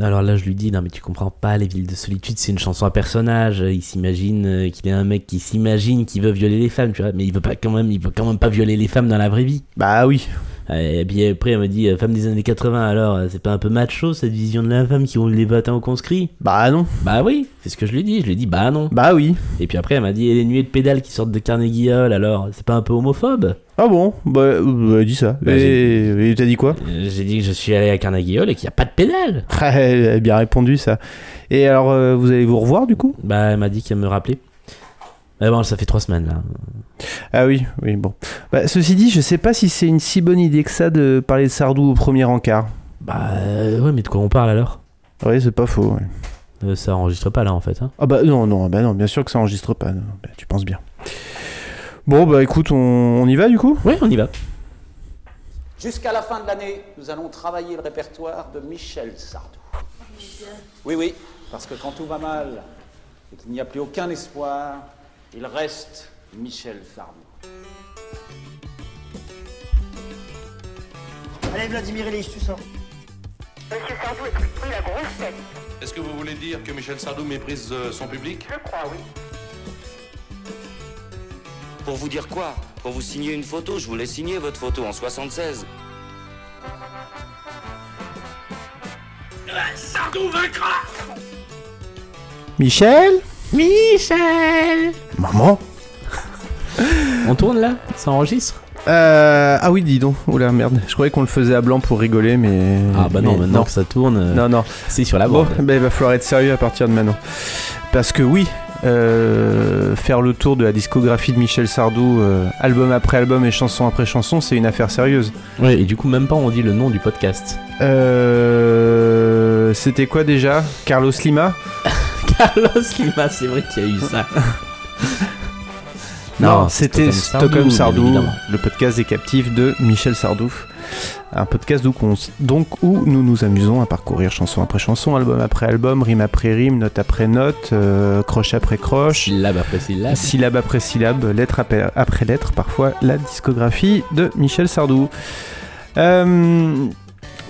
Alors là, je lui dis, non mais tu comprends pas, Les Villes de Solitude, c'est une chanson à personnage. Il s'imagine euh, qu'il est un mec qui s'imagine qu'il veut violer les femmes, tu vois. Mais il veut pas quand même, il veut quand même pas violer les femmes dans la vraie vie. Bah oui. Et puis après, elle me dit, euh, femme des années 80, alors, euh, c'est pas un peu macho cette vision de la femme qui roule les vatins au conscrit Bah non. Bah oui, c'est ce que je lui dis. Je lui ai dit, bah non. Bah oui. Et puis après, elle m'a dit, et les nuées de pédales qui sortent de Carnegie Hall, alors, c'est pas un peu homophobe? Ah bon? Bah, euh, elle dit ça. Bah, et t'as dit quoi? Euh, J'ai dit que je suis allé à Carnegie Hall et qu'il n'y a pas de pédales. Ah, Elle a bien répondu ça. Et alors, euh, vous allez vous revoir du coup? Bah, elle m'a dit qu'elle me rappelait. Mais bon, ça fait trois semaines là. Ah oui, oui, bon. Bah, ceci dit, je sais pas si c'est une si bonne idée que ça de parler de Sardou au premier encart. Bah, euh, ouais, mais de quoi on parle alors? Oui, c'est pas faux. ouais. Euh, Ça enregistre pas là en fait. Hein. Ah bah non, non, bah non, bien sûr que ça enregistre pas. bah, tu penses bien. Bon, bah écoute, on, on y va du coup? Ouais, on y va. Jusqu'à la fin de l'année, nous allons travailler le répertoire de Michel Sardou. Oui, oui, parce que quand tout va mal et qu'il n'y a plus aucun espoir, il reste Michel Sardou. Allez, Vladimir Ilyich, tu sors. Monsieur Sardou est pris la grosse tête. Est-ce que vous voulez dire que Michel Sardou méprise euh, son public? Je crois, oui. Pour vous dire quoi? Pour vous signer une photo, je voulais signer votre photo en 76. Michel? Michel Maman On tourne là? Ça enregistre? Euh, Ah oui, dis donc. Oula, merde. Je croyais qu'on le faisait à blanc pour rigoler, mais. Ah bah non, mais maintenant que ça tourne, euh, Non, non. c'est sur la Bon, bande. bah, il va falloir être sérieux à partir de maintenant. Parce que oui, euh, faire le tour de la discographie de Michel Sardou, euh, album après album et chanson après chanson, c'est une affaire sérieuse. Ouais, et du coup, même pas on dit le nom du podcast. Euh, C'était quoi déjà? Carlos Lima? Carlos Lima, c'est vrai qu'il y a eu ça. Non, c'était Stockholm Sardou, le podcast des captifs de Michel Sardou. Un podcast s- donc où nous nous amusons à parcourir chanson après chanson, album après album, rime après rime, note après note, euh, croche après croche, Syllabe après syllabe. syllabe après syllabe, lettre après, après lettre, parfois la discographie de Michel Sardou. Euh,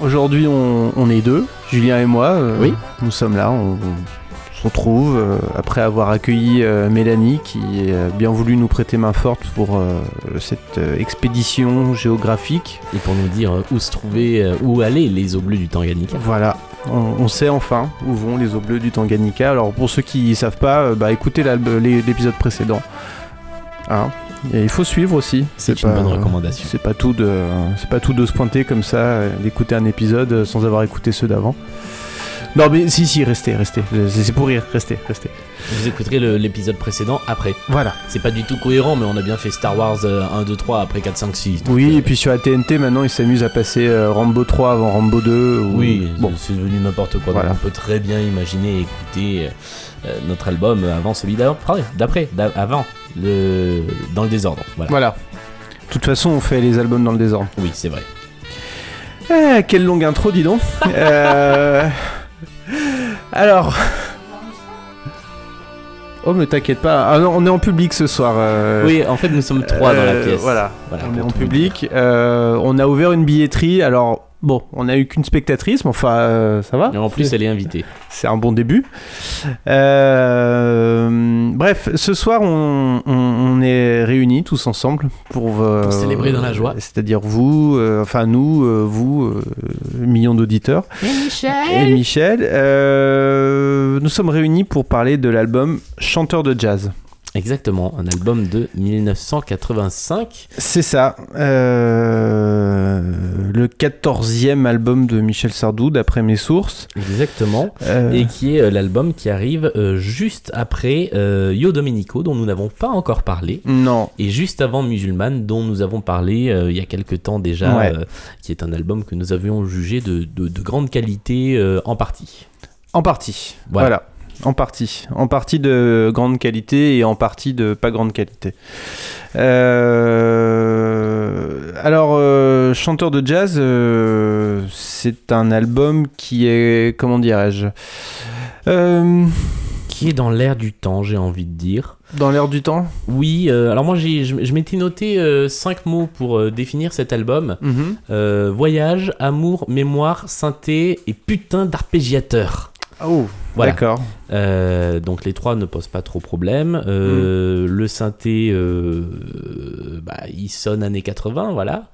Aujourd'hui, on, on est deux, Julien et moi. euh, Oui. Nous sommes là, on, on se retrouve euh, après avoir accueilli euh, Mélanie qui a bien voulu nous prêter main forte pour euh, cette euh, expédition géographique. Et pour nous dire où se trouver, où aller les eaux bleues du Tanganyika. Voilà, on, on sait enfin où vont les eaux bleues du Tanganyika. Alors pour ceux qui ne savent pas, bah, écoutez l'épisode précédent. Hein Et il faut suivre aussi. C'est une pas- bonne recommandation. C'est pas tout de, c'est pas tout de se pointer comme ça, d'écouter un épisode sans avoir écouté ceux d'avant. Non mais si si, restez, restez. C'est pour rire, restez, restez. Vous écouterez l'épisode précédent après. Voilà. C'est pas du tout cohérent, mais on a bien fait Star Wars euh, 1, 2, 3 après 4, 5, 6. donc, Oui, euh, et puis sur la TNT maintenant ils s'amusent à passer euh, Rambo 3 avant Rambo 2. ou- Oui, bon. c'est devenu n'importe quoi. Voilà. Donc on peut très bien imaginer écouter euh, notre album avant celui d'avant, d'après, d'a- avant, le... dans le désordre. Voilà. Voilà. De toute façon, on fait les albums dans le désordre. Oui, c'est vrai. Eh, quelle longue intro, dis donc. Euh, Alors. Oh, mais t'inquiète pas. Ah non, on est en public ce soir. euh, Oui, en fait, nous sommes trois dans la euh, pièce. Voilà. Voilà, on est en public. Euh, on a ouvert une billetterie. Alors, bon, on a eu qu'une spectatrice, mais enfin, euh, ça va. Et en plus, elle est invitée. C'est un bon début. Euh, bref, ce soir, on, on- on est réunis tous ensemble pour, euh, Pour célébrer dans la joie. C'est-à-dire vous, euh, enfin nous, euh, vous, euh, millions d'auditeurs. Et Michel. euh, nous sommes réunis pour parler de l'album Chanteur de jazz. Exactement, un album de 1985. C'est ça. euh, le 14e album de Michel Sardou, d'après mes sources. Exactement. Euh, Et qui est euh, l'album qui arrive juste après Yo Domenico, dont nous n'avons pas encore parlé. Non. Et juste avant Musulman, dont nous avons parlé il y a quelque temps déjà, Ouais. qui est un album que nous avions jugé de, de- de grande qualité en partie. En partie. Voilà. En partie. En partie de grande qualité et en partie de pas grande qualité. Euh, Alors, euh, Chanteur de jazz, euh, c'est un album qui est, comment dirais-je, Qui est dans l'air du temps, j'ai envie de dire. Dans l'air du temps? Oui, euh, alors moi j'ai, je, je m'étais noté euh, cinq mots pour euh, définir cet album. Mhm. Voyage, amour, mémoire, synthé et putain d'arpégiateur. Oh, Voilà. d'accord. Euh, donc les trois ne posent pas trop problème. Euh, Le synthé, euh, bah, il sonne années 80, voilà.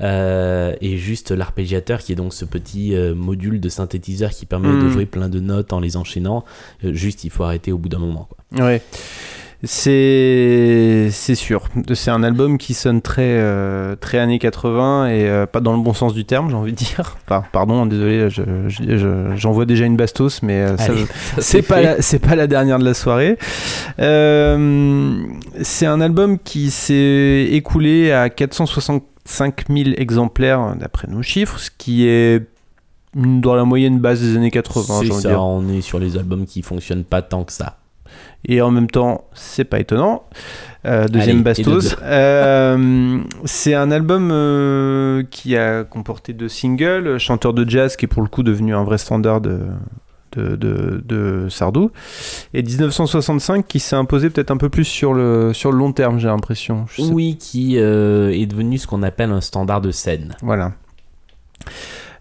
Euh, et juste l'arpégiateur qui est donc ce petit module de synthétiseur qui permet de Mm. jouer plein de notes en les enchaînant. Juste, il faut arrêter au bout d'un moment. Quoi. Ouais. C'est c'est sûr. C'est un album qui sonne très euh, très années 80 et euh, pas dans le bon sens du terme, j'ai envie de dire. Enfin, pardon, désolé, je- je- je- j'envoie déjà une bastos, mais euh, c'est pas c'est pas la dernière de la soirée. C'est un album qui s'est écoulé à 465 000 exemplaires d'après nos chiffres, ce qui est dans la moyenne basse des années 80, C'est ça, dire. on est sur les albums qui fonctionnent pas tant que ça. Et en même temps, c'est pas étonnant. Euh, deuxième Allez, bastos. Euh, c'est un album euh, qui a comporté deux singles. Chanteur de jazz, qui est pour le coup devenu un vrai standard de, de, de, de Sardou. Et 1965, qui s'est imposé peut-être un peu plus sur le, sur le long terme, j'ai l'impression. Oui, qui est devenu ce qu'on appelle un standard de scène. Voilà.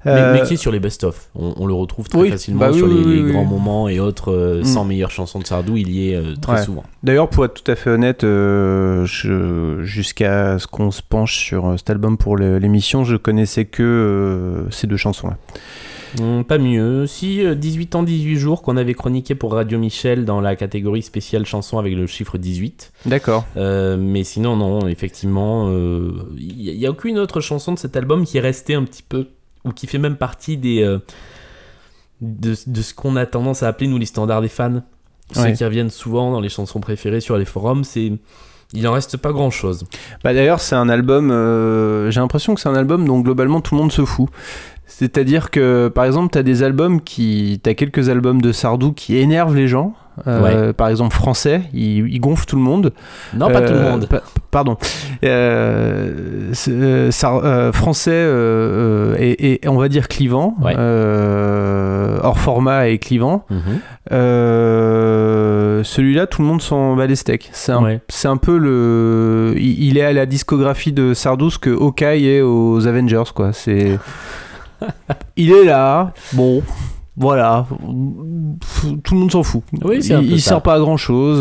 Mais, Euh, mais qui est sur les best-of. On, on le retrouve très oui, facilement bah oui, sur les, oui, les oui, grands moments et autres euh, Mm. 100 meilleures chansons de Sardou, il y est euh, très Ouais. souvent. D'ailleurs, pour être tout à fait honnête, jusqu'à ce qu'on se penche sur cet album pour l'émission, je connaissais que ces deux chansons-là. Hum, pas mieux. Si, euh, 18 ans, 18 jours qu'on avait chroniqué pour Radio Michel dans la catégorie spéciale chanson avec le chiffre 18. D'accord. Euh, mais sinon, non, effectivement, euh, il n'y a, aucune autre chanson de cet album qui est restée un petit peu, ou qui fait même partie des, euh, de, de ce qu'on a tendance à appeler, nous, les standards des fans. Ceux qui reviennent souvent dans les chansons préférées sur les forums, c'est. Il en reste pas grand chose. Bah, D'ailleurs, c'est un album. euh, J'ai l'impression que c'est un album dont globalement tout le monde se fout. C'est-à-dire que, par exemple, t'as des albums qui. T'as quelques albums de Sardou qui énervent les gens. Euh, Par exemple, français, ils il gonflent tout le monde. Non, pas tout le Euh, monde. pa- pardon. Euh, français et, et on va dire clivant. Ouais. Hors format et clivant. Mhm. Celui-là, tout le monde s'en bat les steaks. C'est un, Ouais. un peu le. Il, il est à la discographie de Sardou ce que Hawkeye est aux Avengers, quoi. C'est. il est là. Bon. Voilà, tout le monde s'en fout. Oui, il il sert pas à grand chose.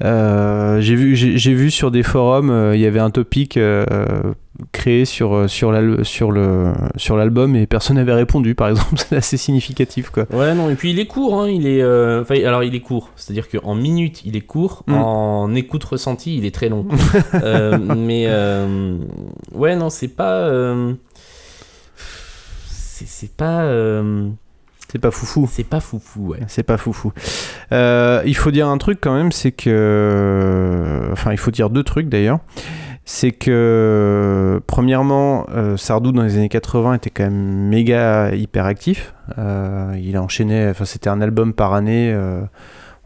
j'ai vu, j'ai vu sur des forums, euh, il y avait un topic euh, créé sur euh, sur l'al- sur le sur l'album et personne n'avait répondu. Par exemple, c'est assez significatif, quoi. Ouais, non, et puis il est court, hein, il est... euh, alors il est court, c'est-à-dire qu'en minutes il est court, Mm. en écoute ressentie il est très long. Euh, mais euh, ouais, non, c'est pas... euh, c'est pas... C'est pas foufou. c'est pas foufou, ouais. C'est pas foufou. Euh, il faut dire un truc quand même, c'est que. Enfin, il faut dire deux trucs d'ailleurs. C'est que, premièrement, euh, Sardou dans les années 80 était quand même méga hyper actif. Euh, il a enchaîné, enfin, c'était un album par année. euh,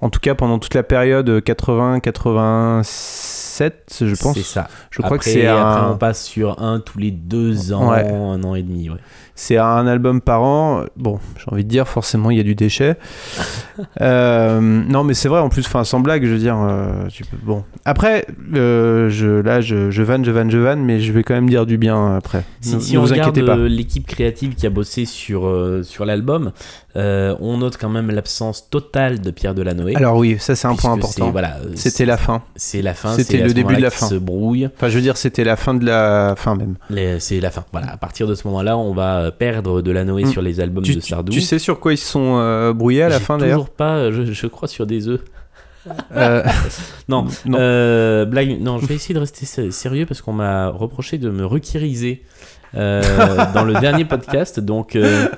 en tout cas, pendant toute la période 80-87, je pense. C'est ça. Je crois que c'est un, on passe sur un tous les deux ans, Ouais. un an et demi, ouais. C'est un album par an. Bon, j'ai envie de dire, forcément, il y a du déchet. Euh, non, mais c'est vrai, en plus, enfin, sans blague, je veux dire. euh, tu peux- bon. Après, euh, je, là, je, je vanne, je vanne, je vanne, mais je vais quand même dire du bien après. Si, ne si ne on vous regarde inquiétez pas. l'équipe créative qui a bossé sur, sur l'album, on note quand même l'absence totale de Pierre Delanoë. Alors, oui, ça, c'est un point important. Voilà, C'était la fin. C'est la fin. C'était le début de la fin. se brouille. Enfin, je veux dire, c'était la fin de la fin même. C'est la fin. Voilà. À partir de ce moment-là, on va perdre de la Noé Mm. sur les albums Tu, de Sardou. tu sais sur quoi ils se sont euh, brouillés à la fin d'ailleurs Toujours pas. Je, je crois sur des œufs. Euh, Non. non. Euh, blague. Non, je vais essayer de rester sé- sérieux parce qu'on m'a reproché de me requiriser. Euh, dans le dernier podcast, donc euh,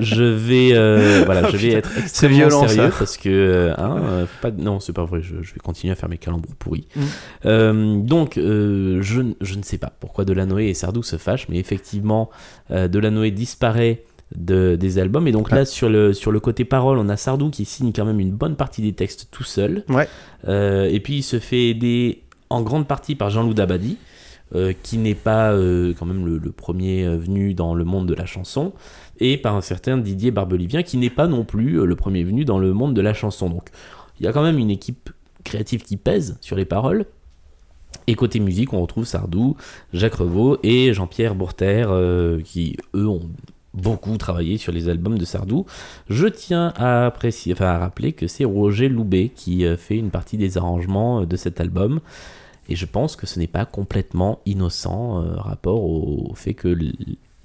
je vais euh, voilà, je vais être extrêmement violent, sérieux ça. parce que hein, pas, non, c'est pas vrai. Je, je vais continuer à faire mes calembours pourris. Mm. Donc, je, je ne sais pas pourquoi Delanoë et Sardou se fâchent, mais effectivement, Delanoë disparaît de, des albums. Et donc là, sur le, sur le côté parole, on a Sardou qui signe quand même une bonne partie des textes tout seul. Ouais. Euh, et puis, il se fait aider en grande partie par Jean-Loup Dabadi. Euh, qui n'est pas euh, quand même le, premier euh, venu dans le monde de la chanson, et par un certain Didier Barbelivien, qui n'est pas non plus le premier venu dans le monde de la chanson. Donc il y a quand même une équipe créative qui pèse sur les paroles. Et côté musique, on retrouve Sardou, Jacques Revaux et Jean-Pierre Bourter, qui eux ont beaucoup travaillé sur les albums de Sardou. Je tiens à, rappeler que c'est Roger Loubet qui fait une partie des arrangements de cet album. Et je pense que ce n'est pas complètement innocent euh, rapport au, au fait que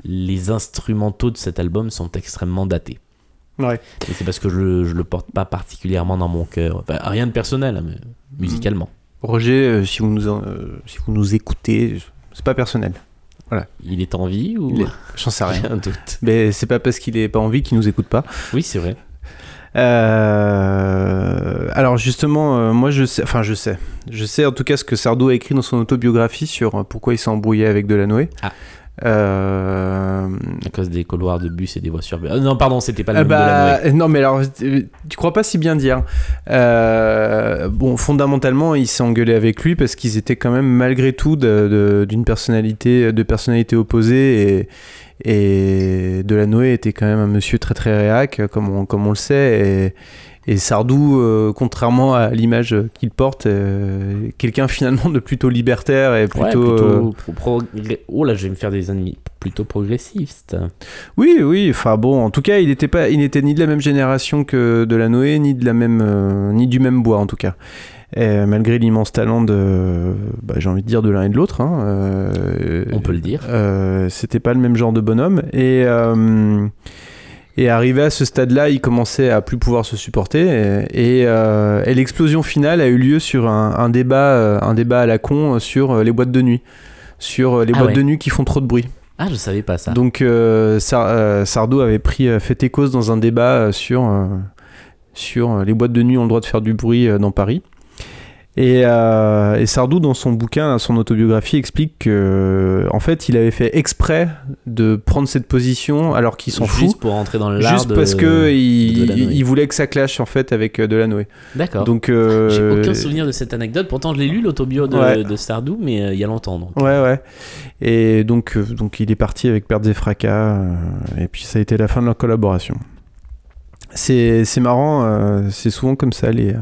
les instrumentaux de cet album sont extrêmement datés. Ouais. Et c'est parce que je, je le porte pas particulièrement dans mon cœur. Enfin, rien de personnel, hein, mais musicalement. Roger, euh, si, vous nous, en- euh, si vous nous écoutez, c'est pas personnel. Il est en vie ou est- J'en sais rien. Un doute. Mais c'est pas parce qu'il est pas en vie qu'il nous écoute pas. Oui, c'est vrai. Euh, alors justement, euh, moi je sais, enfin je sais, je sais en tout cas ce que Sardou a écrit dans son autobiographie sur euh, pourquoi il s'est embrouillé avec Delanoë. Ah. Euh, À cause des couloirs de bus et des voitures. Ah, non, pardon, c'était pas le ah même de la bah, non mais alors tu crois pas si bien dire. Euh, bon fondamentalement il s'est engueulé avec lui parce qu'ils étaient quand même malgré tout d'une personnalité de personnalités opposées et et Delanoë était quand même un monsieur très très réac comme on, comme on le sait et, et Sardou euh, contrairement à l'image qu'il porte euh, quelqu'un finalement de plutôt libertaire et Ouais, plutôt, euh, Oh là, je vais me faire des ennemis. Plutôt progressiste. Oui, oui. Enfin bon, en tout cas, il n'était pas, il n'était ni de la même génération que Delanoë, ni de la même, euh, ni du même bois en tout cas. Et malgré l'immense talent de, bah, j'ai envie de dire de l'un et de l'autre, hein, euh, On peut le dire. euh, c'était pas le même genre de bonhomme. Et euh, et arrivé à ce stade-là, il commençait à plus pouvoir se supporter. Et, et, euh, et l'explosion finale a eu lieu sur un, un débat, euh, un débat à la con sur euh, les boîtes de nuit, sur euh, les Ah boîtes ouais. de nuit qui font trop de bruit. Ah, je savais pas ça. Donc euh, Sar- euh, Sardou avait pris euh, fait et cause dans un débat euh, sur, euh, sur euh, les boîtes de nuit ont le droit de faire du bruit euh, dans Paris. Et, euh, et Sardou, dans son bouquin, son autobiographie, explique que en fait, il avait fait exprès de prendre cette position alors qu'il s'en fout, Juste pour rentrer dans l'art juste de- parce que il, il voulait que ça clash en fait avec euh, Delanoë. D'accord. Donc euh, J'ai aucun souvenir de cette anecdote. Pourtant, je l'ai lu l'autobio de, Ouais. de Sardou, mais euh, il y a longtemps. donc. Ouais, ouais. Et donc, donc il est parti avec Pertes et Fracas, et puis ça a été la fin de leur collaboration. C'est c'est marrant, c'est souvent comme ça. Les,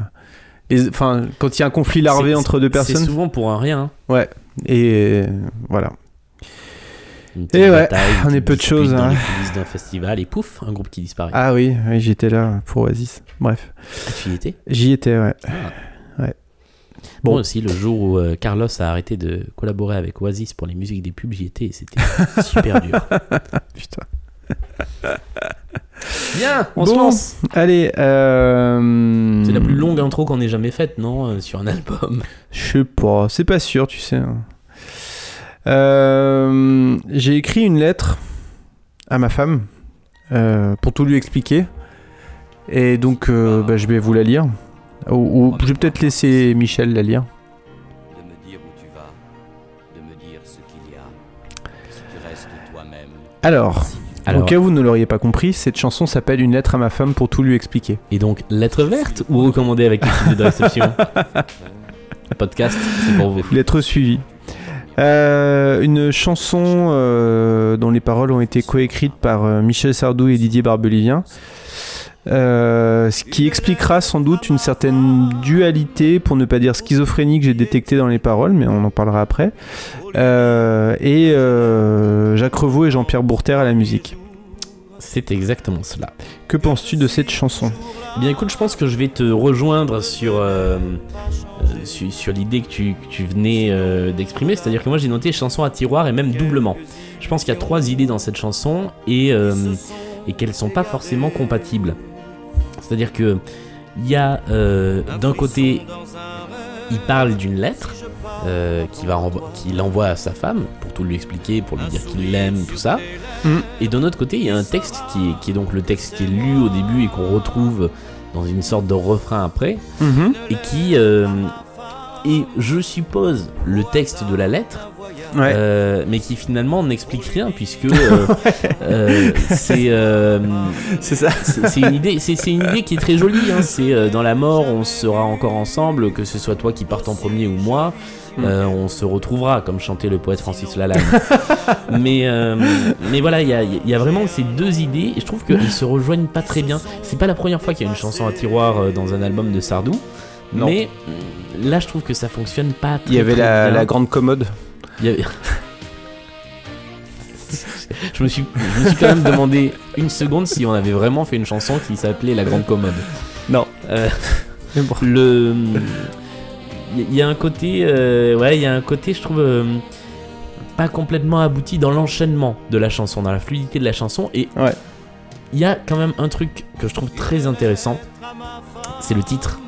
les, enfin, quand il y a un conflit larvé C'est- entre deux C'est personnes, souvent pour un rien. hein. et euh, voilà. Et ouais, bataille, on est peu de choses, hein. d'un festival, et pouf, un groupe qui disparaît. Ah oui, oui j'étais là pour Oasis. Bref, Ah, tu y étais? J'y étais, ouais. Bon. Moi aussi, le jour où euh, Carlos a arrêté de collaborer avec Oasis pour les musiques des pubs, j'y étais et c'était super dur. Putain. Bien, on se Bon. lance. Allez, euh... C'est la plus longue intro qu'on ait jamais faite, non euh, Sur un album. Je sais pas, c'est pas sûr, tu sais. hein. Euh, J'ai écrit une lettre à ma femme euh, pour tout lui expliquer. Et donc, euh, bah, je vais vous la lire. Ou, ou je vais peut-être laisser Michel la lire. De me dire où tu vas, de me dire ce qu'il y a. Si tu restes toi-même. Alors, Alors, au cas où vous ne l'auriez pas compris, cette chanson s'appelle Une lettre à ma femme pour tout lui expliquer. Et donc, lettre verte ou recommandée avec l'équipe de réception? Podcast, c'est pour vous. Lettre suivie. Euh, une chanson euh, dont les paroles ont été coécrites par euh, Michel Sardou et Didier Barbelivien, euh, ce qui expliquera sans doute une certaine dualité, pour ne pas dire schizophrénie, que j'ai détectée dans les paroles, mais on en parlera après. Euh, et euh, Jacques Revaux et Jean-Pierre Bourter à la musique. C'est exactement cela. Que penses-tu de cette chanson? Eh Bien écoute, je pense que je vais te rejoindre sur, euh, sur, sur l'idée que tu, que tu venais euh, d'exprimer, c'est-à-dire que moi j'ai noté chanson à tiroir et même doublement. Je pense qu'il y a trois idées dans cette chanson et, euh, et qu'elles sont pas forcément compatibles. C'est-à-dire que il y a euh, d'un côté, il parle d'une lettre euh, qu'il envoie à sa femme pour tout lui expliquer, pour lui dire qu'il l'aime, tout ça. Mhm. Et d'un autre côté, il y a un texte qui est, qui est donc le texte qui est lu au début et qu'on retrouve dans une sorte de refrain après, et qui euh, est, je suppose, le texte de la lettre, Ouais. euh, mais qui finalement n'explique rien puisque euh, euh, c'est c'est ça. c'est c'est une idée c'est une idée qui est très jolie hein. c'est dans la mort on sera encore ensemble que ce soit toi qui parte en premier ou moi Mm. euh, on se retrouvera comme chantait le poète Francis Lalanne mais euh, mais voilà il y a, il y a vraiment ces deux idées et je trouve qu'ils se rejoignent pas très bien c'est pas la première fois qu'il y a une chanson à tiroir dans un album de Sardou Non. mais là je trouve que ça fonctionne pas très, Il y avait très la, bien. la grande commode. Il y avait- je, me suis, je me suis quand même demandé une seconde si on avait vraiment fait une chanson qui s'appelait La Grande Commode. Non. Euh, bon. le, il y a un côté, euh, ouais, il y a un côté, je trouve, euh, pas complètement abouti dans l'enchaînement de la chanson, dans la fluidité de la chanson. Et Ouais. il y a quand même un truc que je trouve très intéressant, c'est le titre.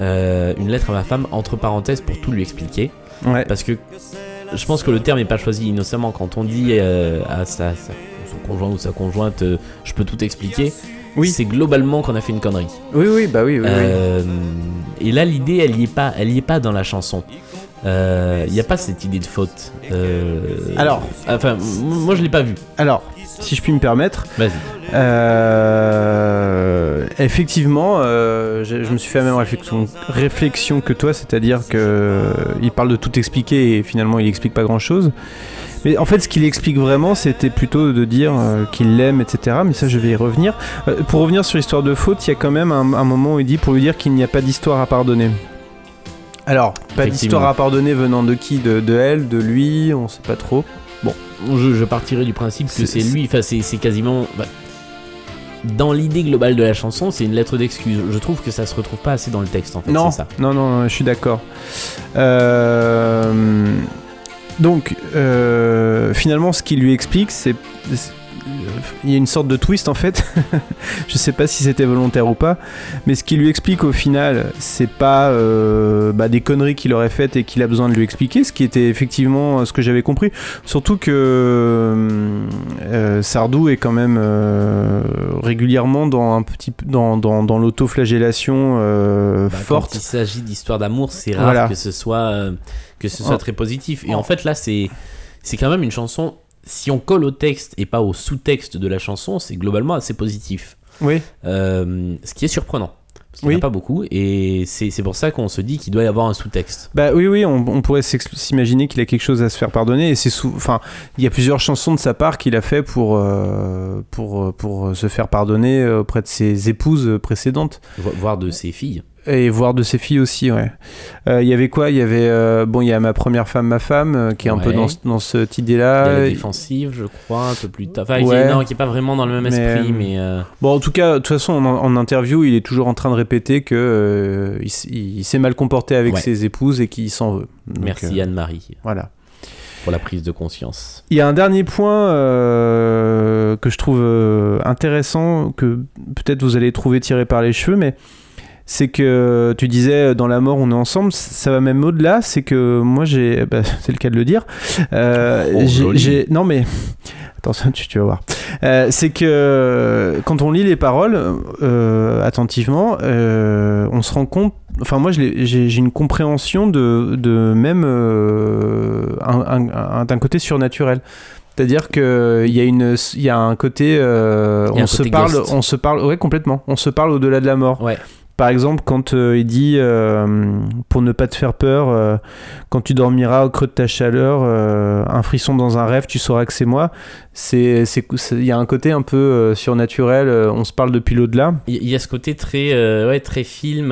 Une lettre à ma femme, entre parenthèses, pour tout lui expliquer. Ouais. Parce que je pense que le terme n'est pas choisi innocemment. Quand on dit euh, à sa, sa- son conjoint ou sa conjointe, euh, je peux tout expliquer, Oui. c'est globalement qu'on a fait une connerie. Oui, oui, bah oui, oui. oui. Euh, et là, l'idée, elle y est pas, elle y est pas dans la chanson. Euh, Il n'y a pas cette idée de faute. Euh, Alors. enfin, moi, je l'ai pas vu. Alors, si je puis me permettre, Vas-y. euh, effectivement, euh, je, je me suis fait la même réflexion, réflexion que toi, c'est-à-dire que euh, il parle de tout expliquer et finalement il explique pas grand-chose. Mais en fait, ce qu'il explique vraiment, c'était plutôt de dire euh, qu'il l'aime, etc. Mais ça, je vais y revenir. Pour revenir sur l'histoire de faute, il y a quand même un, un moment où il dit pour lui dire qu'il n'y a pas d'histoire à pardonner. Alors, pas d'histoire à pardonner venant de qui? De, de elle, de lui, on sait pas trop. Je, je partirai du principe que C'est- lui. Enfin, c'est quasiment. bah, dans l'idée globale de la chanson, c'est une lettre d'excuse. Je trouve que ça se retrouve pas assez dans le texte, en fait. Non, ça. non, non, non, je suis d'accord. Euh, donc, euh, finalement, ce qu'il lui explique, c'est. Il y a une sorte de twist en fait. je sais pas si c'était volontaire ou pas, mais ce qu'il lui explique au final, c'est pas euh, bah, des conneries qu'il aurait faites et qu'il a besoin de lui expliquer, ce qui était effectivement ce que j'avais compris. Surtout que euh, Sardou est quand même euh, régulièrement dans un petit dans, dans, dans l'autoflagellation euh, Bah, forte. Quand il s'agit d'histoire d'amour, c'est rare Voilà. que ce soit euh, que ce soit Oh. très positif. Et en fait, là, c'est c'est quand même une chanson. Si on colle au texte et pas au sous-texte de la chanson, c'est globalement assez positif. Oui. Euh, ce qui est surprenant. Parce qu'il n'y en Oui. a pas beaucoup. Et c'est pour ça qu'on se dit qu'il doit y avoir un sous-texte. Bah oui, oui, on, on pourrait s'imaginer qu'il a quelque chose à se faire pardonner. Et c'est enfin, il y a plusieurs chansons de sa part qu'il a fait pour euh, pour pour se faire pardonner auprès de ses épouses précédentes vo- Voire de ses filles. Et voire de ses filles aussi. Ouais. Euh, Il y avait quoi? Il y avait euh, bon, il y a ma première femme, ma femme, euh, qui est un peu dans, dans cette idée-là. défensive, je crois, un peu plus tard. Enfin, Ouais. non, qui est pas vraiment dans le même Mais, esprit, euh, mais. euh, Bon, en tout cas, de toute façon, en, en interview, il est toujours en train de répéter que euh, il, s'est mal comporté avec Ouais. ses épouses et qu'il s'en veut. Donc, merci euh, Anne-Marie voilà. pour la prise de conscience. Il y a un dernier point euh, que je trouve euh, intéressant, que peut-être vous allez trouver tiré par les cheveux, mais c'est que tu disais dans la mort on est ensemble, ça va même au-delà, c'est que moi j'ai, bah, c'est le cas de le dire, euh, Oh, j'ai- non mais attention tu, tu vas voir, Euh, c'est que quand on lit les paroles euh, attentivement, euh, on se rend compte, enfin moi j'ai j'ai une compréhension de, de même euh, un- un- un- d'un côté surnaturel. C'est-à-dire que il y a une, il y a un côté, euh, a on un se côté parle, ghost. on se parle, ouais complètement, on se parle au-delà de la mort. Ouais. Par exemple, quand euh, il dit euh, pour ne pas te faire peur, euh, quand tu dormiras au creux de ta chaleur, un frisson dans un rêve, tu sauras que c'est moi. C'est, il y a un côté un peu surnaturel. on se parle depuis l'au-delà. Il y a ce côté très, ouais, très film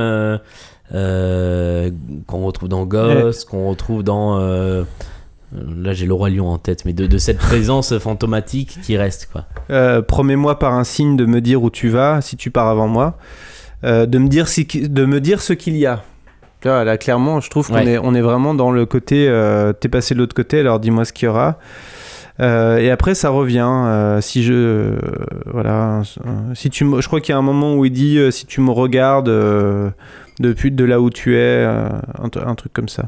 qu'on retrouve dans Ghost, qu'on retrouve dans. là, j'ai le roi lion en tête, mais de, de cette présence fantomatique qui reste, quoi. Euh, promets-moi par un signe de me dire où tu vas si tu pars avant moi, Euh, de me dire si, de me dire ce qu'il y a. Là clairement, je trouve qu'on Ouais. est, on est vraiment dans le côté, euh, t'es passé de l'autre côté, alors dis-moi ce qu'il y aura. Euh, et après ça revient. si je, voilà, si tu, je crois qu'il y a un moment où il dit si tu me regardes depuis de là où tu es, un, truc comme ça.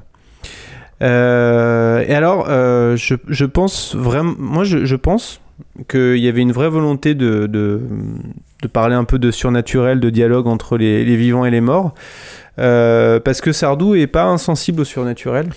Euh, et alors, euh, je, je pense vraiment, moi je, je pense qu'il y avait une vraie volonté de, de, de parler un peu de surnaturel, de dialogue entre les, les vivants et les morts. Euh, parce que Sardou est pas insensible au surnaturel.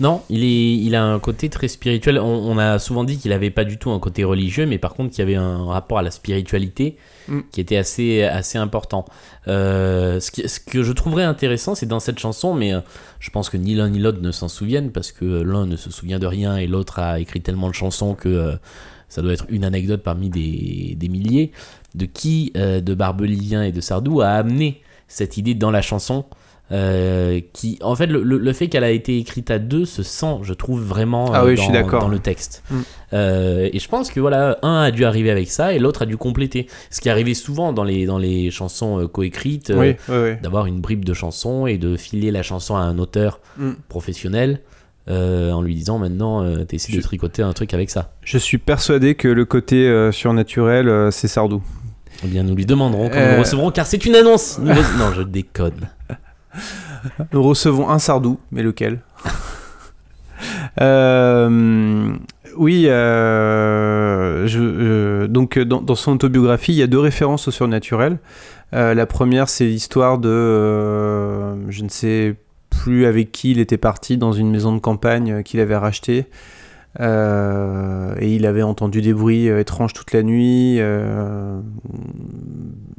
Non, il, est, il a un côté très spirituel. On, on a souvent dit qu'il avait pas du tout un côté religieux, mais par contre qu'il y avait un rapport à la spiritualité Mm. qui était assez, assez important. Euh, ce, qui- ce que je trouverais intéressant, c'est dans cette chanson, mais euh, je pense que ni l'un ni l'autre ne s'en souviennent, parce que l'un ne se souvient de rien et l'autre a écrit tellement de chansons que euh, ça doit être une anecdote parmi des, des milliers, de qui, euh, de Barbelivien et de Sardou, a amené cette idée dans la chanson. euh, qui en fait le, le- le fait qu'elle a été écrite à deux se sent je trouve vraiment Ah euh, oui, je dans, suis d'accord. dans le texte Mm. Euh, et je pense que voilà un a dû arriver avec ça et l'autre a dû compléter ce qui arrivait souvent dans les dans les chansons euh, coécrites euh, Oui, oui, oui. d'avoir une bribe de chanson et de filer la chanson à un auteur Mm. professionnel euh, en lui disant maintenant euh, t'essaies de tricoter un truc avec ça. Je suis persuadé que le côté euh, surnaturel, euh, c'est Sardou. eh bien nous lui demanderons quand nous le recevrons car c'est une annonce. Nous- non je déconne. Nous recevons un Sardou, mais lequel Euh, Oui, euh, je, euh, donc dans, dans son autobiographie, il y a deux références au surnaturel. La première, c'est l'histoire de, je ne sais plus avec qui il était parti dans une maison de campagne euh, qu'il avait rachetée. Euh, et il avait entendu des bruits euh, étranges toute la nuit, euh,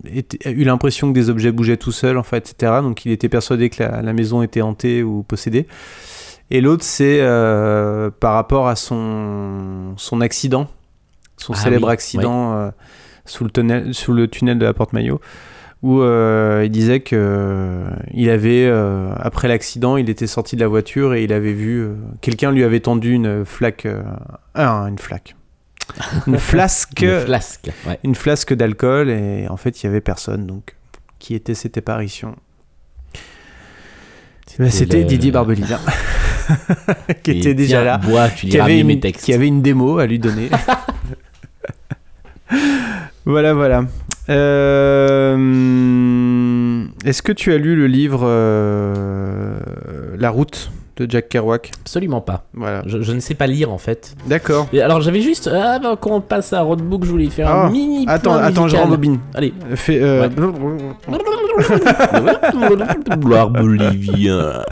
était- a eu l'impression que des objets bougeaient tout seuls, enfin, etc. Donc il était persuadé que la, la maison était hantée ou possédée. Et l'autre, c'est par rapport à son, son accident, son Ah célèbre oui, accident sous, le tunnel, sous le tunnel de la Porte Maillot, où euh, il disait que euh, il avait, euh, après l'accident, il était sorti de la voiture et il avait vu, quelqu'un lui avait tendu une flaque, ah, une flaque, une flasque, Une flasque ouais. une flasque d'alcool et en fait il y avait personne donc qui était cette apparition Ben, C'était le- Didier Barbelivien qui était déjà tiens, là, bois, tu qui avait, une, mes textes. qui avait une démo à lui donner. voilà, voilà. Euh, Est-ce que tu as lu le livre euh, La route de Jack Kerouac? Absolument pas. Voilà. Je, je ne sais pas lire en fait. D'accord. Alors j'avais juste, ah, avant qu'on passe à Roadbook, je voulais faire Ah, un mini. Attends, point attends, je rembobine. Allez. Fais, euh, bolivien.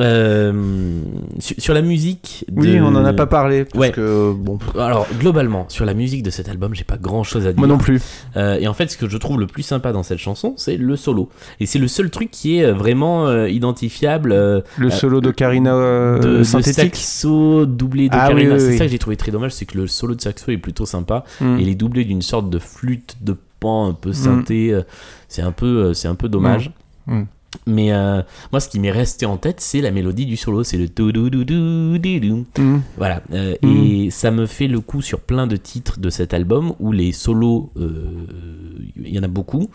Euh, sur, sur la musique. de- Oui, on n'en a pas parlé. Parce Ouais. que, bon, Alors, globalement, sur la musique de cet album, j'ai pas grand chose à dire. moi non plus. Euh, et en fait, ce que je trouve le plus sympa dans cette chanson, c'est le solo. Et c'est le seul truc qui est euh, vraiment euh, identifiable. Le solo d'Ocarina de, de synthétique. saxo doublé de Ah oui, Karina. oui, c'est ça que j'ai trouvé très dommage, c'est que le solo de saxo est plutôt sympa. Mm. Et il est doublé d'une sorte de flûte de pan un peu synthé. euh, C'est un peu, un peu dommage. Mm. Mais euh, moi, ce qui m'est resté en tête, c'est la mélodie du solo. C'est le tout dou dou dou dou. Mm. Voilà. euh, Mm. Et ça me fait le coup sur plein de titres de cet album où les solos, euh, il y en a beaucoup,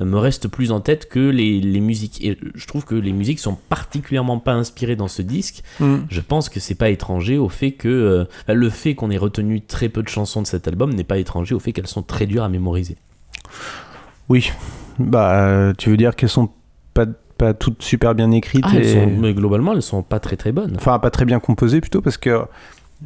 euh, me restent plus en tête que les, les musiques. Et je trouve que les musiques sont particulièrement pas inspirées dans ce disque. Mm. Je pense que c'est pas étranger au fait que euh, enfin, le fait qu'on ait retenu très peu de chansons de cet album n'est pas étranger au fait qu'elles sont très dures à mémoriser. Oui. Bah, euh, tu veux dire qu'elles sont pas, pas toutes super bien écrites Ah, elles et... sont- mais globalement, elles sont pas très très bonnes. Enfin, pas très bien composées plutôt parce que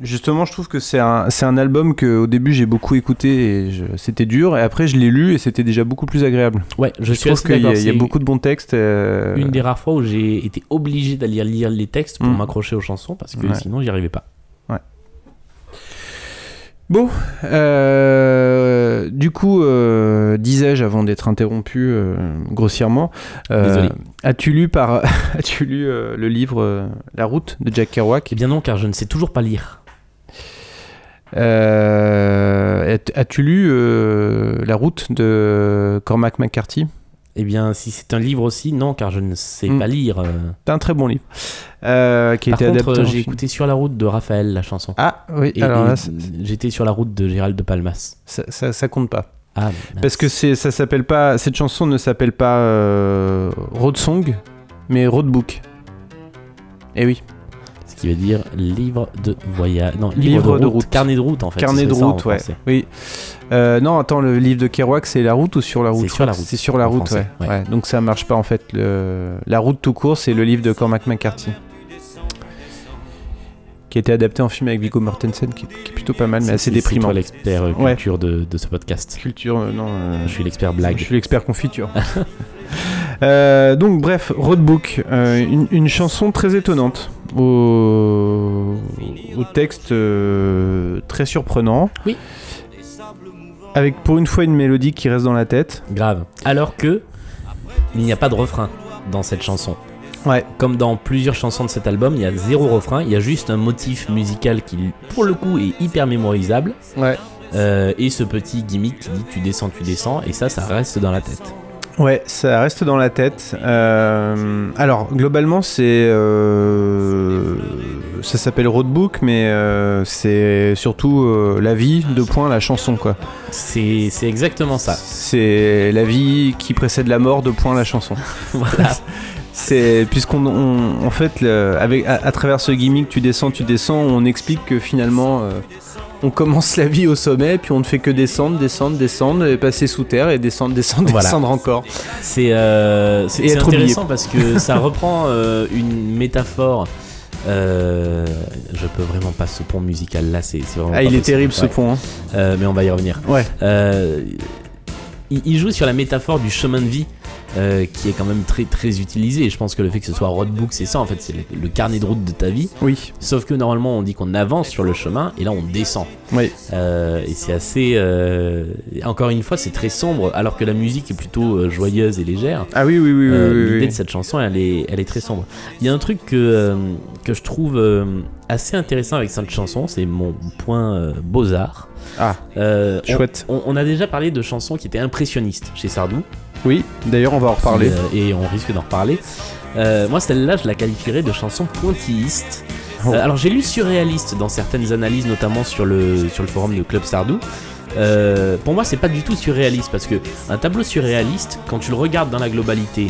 justement, je trouve que c'est un, un album que au début j'ai beaucoup écouté et c'était dur et après je l'ai lu et c'était déjà beaucoup plus agréable. Ouais, je, Je, suis trouve qu'il y, y a beaucoup de bons textes. euh, Une des rares fois où j'ai été obligé d'aller lire les textes pour Mm. m'accrocher aux chansons parce que Ouais. sinon j'y arrivais pas. Bon, euh, du coup, euh, disais-je avant d'être interrompu euh, grossièrement, as-tu lu, par, as-tu lu le livre La route de Jack Kerouac? Eh bien non, car je ne sais toujours pas lire. As- As-tu lu La route de Cormac McCarthy? Eh bien, si c'est un livre aussi, non, car je ne sais Mm. pas lire. C'est un très bon livre euh, qui Par contre, j'ai écouté Sur la route de Raphaël, la chanson. Ah oui, Et, alors et là, j'étais sur la route de Gérald de Palmas. ça, ça- ça compte pas. Ah. Parce que c'est, ça s'appelle pas, cette chanson ne s'appelle pas euh, Road Song, mais Road Book. Eh oui, qui veut dire livre de voyage. Non, livre, Livre de, de route. Carnet de route, en fait. carnet de route, ouais. français. Oui. Euh, non, attends, le livre de Kerouac, c'est La route ou sur la route? C'est je sur la route, C'est sur la route, ouais. ouais. Ouais, Donc ça marche pas en fait. Le... La route tout court, c'est le livre de Cormac McCarthy. Qui a été adapté en film avec Viggo Mortensen, qui, qui est plutôt pas mal, mais assez déprimant. C'est toi l'expert euh, Ouais. culture de, de ce podcast. Culture, euh, non. Je suis l'expert blague. Je suis l'expert confiture. Donc bref, Roadbook, une, une chanson très étonnante, au, au texte euh, très surprenant. Oui. Avec pour une fois une mélodie qui reste dans la tête. Grave. Alors que il n'y a pas de refrain dans cette chanson. Ouais. Comme dans plusieurs chansons de cet album, il y a zéro refrain, il y a juste un motif musical qui, pour le coup, est hyper mémorisable. Ouais. Euh, et ce petit gimmick qui dit tu descends, tu descends, et ça, ça reste dans la tête. Ouais, ça reste dans la tête. Euh, alors, globalement, c'est. euh, ça s'appelle Roadbook, mais euh, c'est surtout euh, la vie, de point, la chanson, quoi. C'est c'est exactement ça. C'est la vie qui précède la mort, de point, la chanson. voilà. C'est puisqu'on on- en fait le- avec à, à travers ce gimmick tu descends tu descends on explique que finalement euh, on commence la vie au sommet puis on ne fait que descendre descendre descendre et passer sous terre et descendre descendre Voilà. descendre encore. C'est euh, c'est- intéressant parce que ça reprend euh, une métaphore. euh, je peux vraiment pas ce pont musical là, c'est vraiment. Ah il est terrible ce Ouais. pont. hein. Euh, mais on va y revenir. Ouais. Euh, il, il joue sur la métaphore du chemin de vie. Euh, qui est quand même très très utilisé et je pense que le fait que ce soit roadbook c'est ça en fait c'est le, le carnet de route de ta vie Oui. sauf que normalement on dit qu'on avance sur le chemin et là on descend Oui. Euh, et c'est assez euh, encore une fois c'est très sombre alors que la musique est plutôt joyeuse et légère Ah oui oui oui oui, oui, L'idée oui. de cette chanson, elle est, elle est très sombre. Il y a un truc que, que je trouve assez intéressant avec cette chanson, c'est mon point euh, beaux-arts. Ah. Euh, Chouette. On, on a déjà parlé de chansons qui étaient impressionnistes chez Sardou. Oui. D'ailleurs on va en reparler. qui, euh, et on risque d'en reparler. Euh, moi, celle-là, je la qualifierais de chanson pointilliste. Oh. Euh, alors, j'ai lu surréaliste dans certaines analyses, notamment sur le, sur le forum de Club Sardou. Pour moi, c'est pas du tout surréaliste parce que un tableau surréaliste, quand tu le regardes dans la globalité,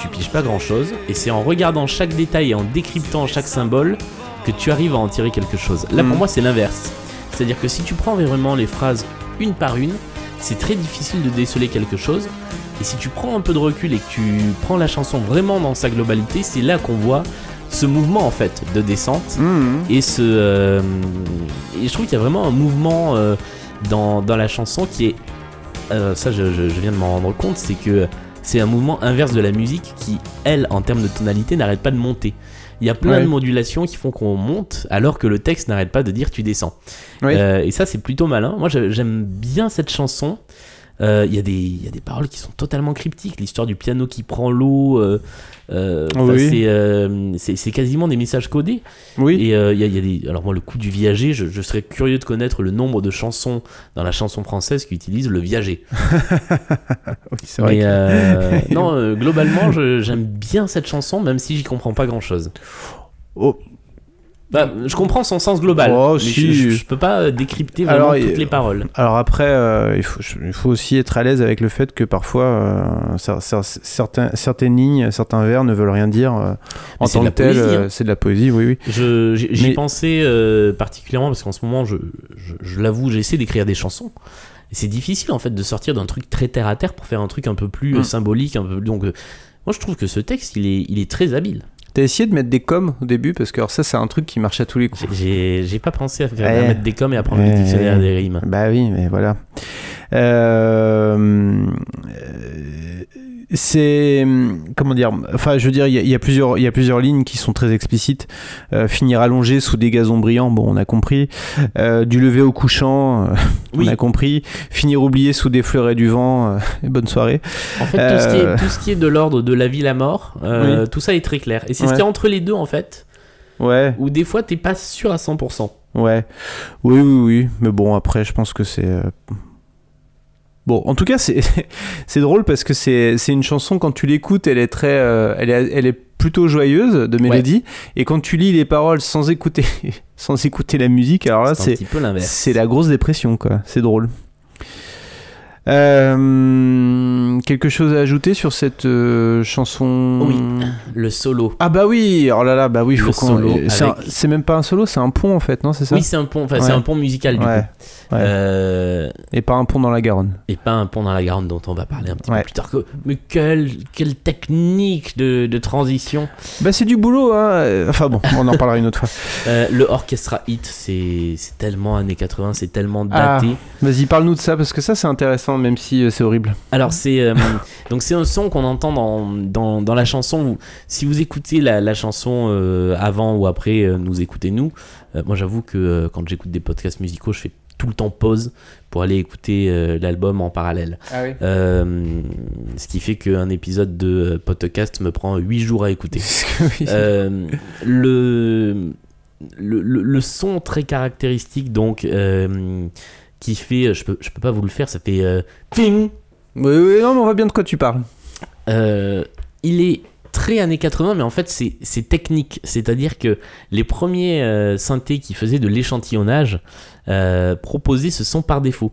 tu piges pas grand chose. Et c'est en regardant chaque détail et en décryptant chaque symbole que tu arrives à en tirer quelque chose. Là, pour Mhm. moi, c'est l'inverse. C'est-à-dire que si tu prends vraiment les phrases une par une, c'est très difficile de déceler quelque chose. Et si tu prends un peu de recul et que tu prends la chanson vraiment dans sa globalité, c'est là qu'on voit ce mouvement en fait de descente. Et ce euh, et je trouve qu'il y a vraiment un mouvement euh, dans, dans la chanson qui est euh, ça je, je- je viens de m'en rendre compte c'est que c'est un mouvement inverse de la musique qui elle en termes de tonalité n'arrête pas de monter. Il y a plein Ouais. de modulations qui font qu'on monte alors que le texte n'arrête pas de dire tu descends. Et ça c'est plutôt malin. Moi j'aime bien cette chanson Euh, Il y, a des- il y a des paroles qui sont totalement cryptiques. L'histoire du piano qui prend l'eau, euh, euh, enfin, Oui. c'est, euh, c'est quasiment des messages codés. Oui. Et euh, il y, a- il y a des. Alors, moi, le coup du viager, je, je serais curieux de connaître le nombre de chansons dans la chanson française qui utilisent le viager. Oui, c'est vrai. Que- euh, non, euh, globalement, j'aime bien cette chanson, même si j'y comprends pas grand chose. Oh, Bah, je comprends son sens global, Oh, mais si. je, je- je peux pas euh, décrypter vraiment Alors, toutes les paroles. Alors après, euh, il, faut, il faut aussi être à l'aise avec le fait que parfois, euh, certains, certaines lignes, certains vers ne veulent rien dire euh, en tant que tel. hein. C'est de la poésie, oui, oui. J'y Mais- pensais particulièrement parce qu'en ce moment, je, l'avoue, j'essaie d'écrire des chansons. C'est difficile en fait de sortir d'un truc très terre à terre pour faire un truc un peu plus euh, Mm. symbolique. Un peu, donc, euh, moi je trouve que ce texte, il est, il est très habile. T'as essayé de mettre des coms au début parce que alors ça, c'est un truc qui marche à tous les coups. J'ai- pas pensé à, faire, à Ouais. mettre des coms et à prendre le Ouais, dictionnaire ouais. des rimes. Bah oui, mais voilà. Euh, euh, c'est comment dire Enfin, je veux dire, il y, a- il y a plusieurs, il y a plusieurs lignes qui sont très explicites. Euh, finir allongé sous des gazons brillants, bon, on a compris. Euh, du lever au couchant, euh, Oui. on a compris. Finir oublié sous des fleurets du vent, bonne soirée. En fait, tout, ce qui est, tout ce qui est de l'ordre de la vie, la mort, tout ça est très clair. Et c'est ce Ouais. qui est entre les deux en fait, Ouais, où des fois t'es pas sûr à 100%. ouais, oui, oui, oui. Mais bon, après, je pense que c'est. Bon, en tout cas, c'est c'est drôle parce que c'est c'est une chanson quand tu l'écoutes, elle est très, euh, elle est elle est plutôt joyeuse de mélodie, et quand tu lis les paroles sans écouter sans écouter la musique, alors là C'est un c'est petit peu l'inverse. c'est la grosse dépression quoi. C'est drôle. Euh, quelque chose à ajouter sur cette euh, chanson? Oui. Le solo. Ah bah oui, oh là là, bah oui, faut qu'on. solo C'est avec- même pas un solo, c'est un pont en fait, non C'est ça? Oui, c'est un pont. Enfin, c'est un pont musical du Ouais. coup. Ouais. Euh, Et pas un pont dans la Garonne. et pas un pont dans la Garonne dont on va parler un petit peu plus tard. Mais quelle, quelle technique de, de transition. Bah c'est du boulot, hein. Enfin bon, on en parlera une autre fois. Le Orchestra Hit, c'est c'est tellement années 80, c'est tellement Ah. daté. Vas-y, parle-nous de ça parce que ça c'est intéressant. Hein, même si euh, c'est horrible. Alors c'est euh, donc c'est un son qu'on entend dans, dans, dans la chanson. Si vous écoutez la, la chanson euh, avant ou après euh, nous écoutez nous, euh, moi j'avoue que euh, quand j'écoute des podcasts musicaux, je fais tout le temps pause pour aller écouter euh, l'album en parallèle. Ah oui. Euh, ce qui fait qu'un épisode de podcast me prend 8 jours à écouter. Euh, le, le, le, le son très caractéristique donc euh, qui fait je peux, je peux pas vous le faire ça fait euh, ting Oui, oui, non, mais on voit bien de quoi tu parles. Euh, il est très années 80 mais en fait c'est technique c'est à dire que les premiers euh, synthés qui faisaient de l'échantillonnage euh, proposaient ce son par défaut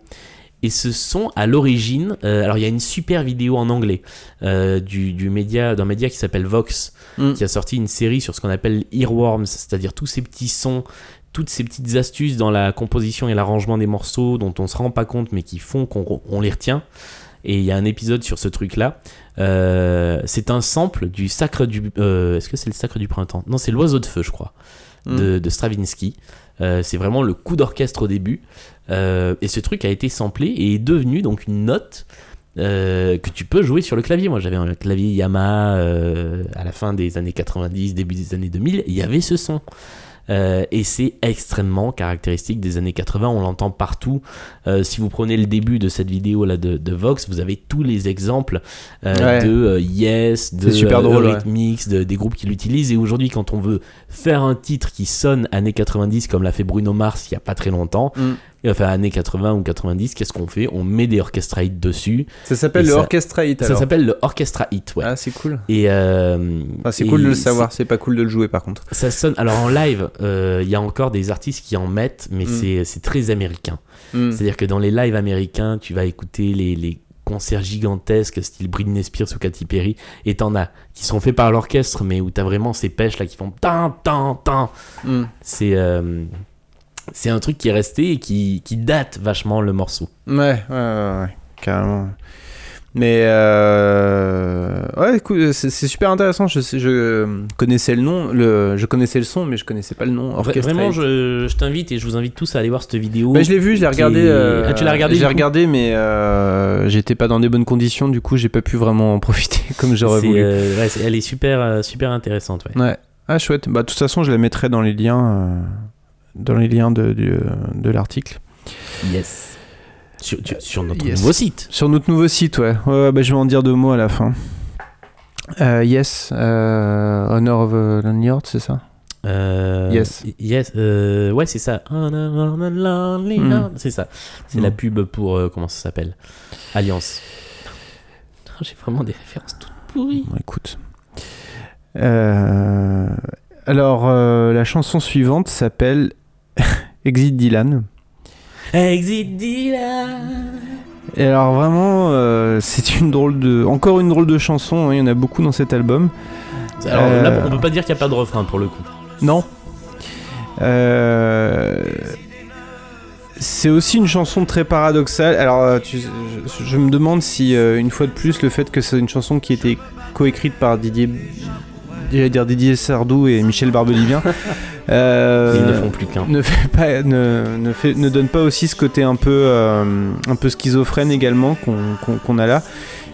et ce son à l'origine euh, alors il y a une super vidéo en anglais euh, du, du média d'un média qui s'appelle Vox Mm. qui a sorti une série sur ce qu'on appelle earworms, c'est-à-dire tous ces petits sons, toutes ces petites astuces dans la composition et l'arrangement des morceaux dont on se rend pas compte mais qui font qu'on on les retient. Et il y a un épisode sur ce truc-là. Euh, c'est un sample du sacre du. euh, Est-ce que c'est le sacre du printemps? Non, c'est l'oiseau de feu, je crois, de, de Stravinsky. Euh, c'est vraiment le coup d'orchestre au début. Et ce truc a été samplé et est devenu donc une note euh, que tu peux jouer sur le clavier. Moi, j'avais un clavier Yamaha euh, à la fin des années 90, début des années 2000. Il y avait ce son. Euh, et c'est extrêmement caractéristique des années 80, on l'entend partout. Euh, si vous prenez le début de cette vidéo là de, de Vox, vous avez tous les exemples euh, Ouais. de Yes, de super drôle, ouais. Eurythmics, de- des groupes qui l'utilisent. Et aujourd'hui, quand on veut faire un titre qui sonne années 90, comme l'a fait Bruno Mars il y a pas très longtemps, Mm. Et enfin années 80 ou 90, qu'est-ce qu'on fait? On met des orchestra hits dessus. Ça s'appelle le ça- Orchestra Hit. Ça alors. s'appelle le Orchestra Hit, ouais. Ah, c'est cool. Et euh, Ah, c'est cool de le savoir, c'est pas cool de le jouer par contre. ça sonne. Alors en live, euh, il y a encore des artistes qui en mettent, mais Mm. c'est- très américain. Hmm. C'est-à-dire que dans les lives américains, tu vas écouter les, les concerts gigantesques, style Britney Spears ou Katy Perry, et t'en as qui sont faits par l'orchestre, mais où t'as vraiment ces pêches là qui font tan tan tan. Hmm. C'est euh, c'est un truc qui est resté et qui, qui date vachement le morceau. Ouais, ouais, ouais, ouais, carrément. Mais euh... ouais, écoute, c'est c'est super intéressant. Je, sais- je connaissais le nom, le, je connaissais le son, mais je connaissais pas le nom. Orchestra Vraiment, je, je t'invite et je vous invite tous à aller voir cette vidéo. Bah, je l'ai vu, je l'ai regardé. est- euh, Ah, tu l'as regardé, J'ai regardé, mais euh, j'étais pas dans des bonnes conditions. Du coup, j'ai pas pu vraiment en profiter comme j'aurais C'est, voulu. euh, ouais, elle est super, super intéressante. Ouais. Ouais. Ah chouette. Bah de toute façon, je la mettrai dans les liens, dans les liens de, du- de l'article. Yes. Sur, notre Yes. nouveau site. Sur notre nouveau site, ouais. Ouais, bah, je vais en dire deux mots à la fin. Euh, yes, euh, Honor of Lonely Heart, c'est ça? Euh, Yes. Yes. euh, ouais, c'est ça. Hmm. C'est ça. C'est Hmm. la pub pour. euh, comment ça s'appelle? Alliance. J'ai vraiment des références toutes pourries. Bon, écoute. Euh, alors, euh, la chanson suivante s'appelle Exit Dylan. Exit Dylan. Et alors vraiment, euh, c'est une drôle de, encore une drôle de chanson. hein, Il y en a beaucoup dans cet album. Alors Euh, là, on peut pas dire qu'il n'y a pas de refrain pour le coup. Non. Euh, C'est aussi une chanson très paradoxale. Alors, euh, tu- je, me demande si, une fois de plus, le fait que c'est une chanson qui était coécrite par Didier, j'allais dire Didier Sardou et Michel Barbelivien, euh, Ils ne font plus qu'un. ne fait pas, ne, ne fait, ne donne pas aussi ce côté un peu, euh, un peu schizophrène également qu'on a là.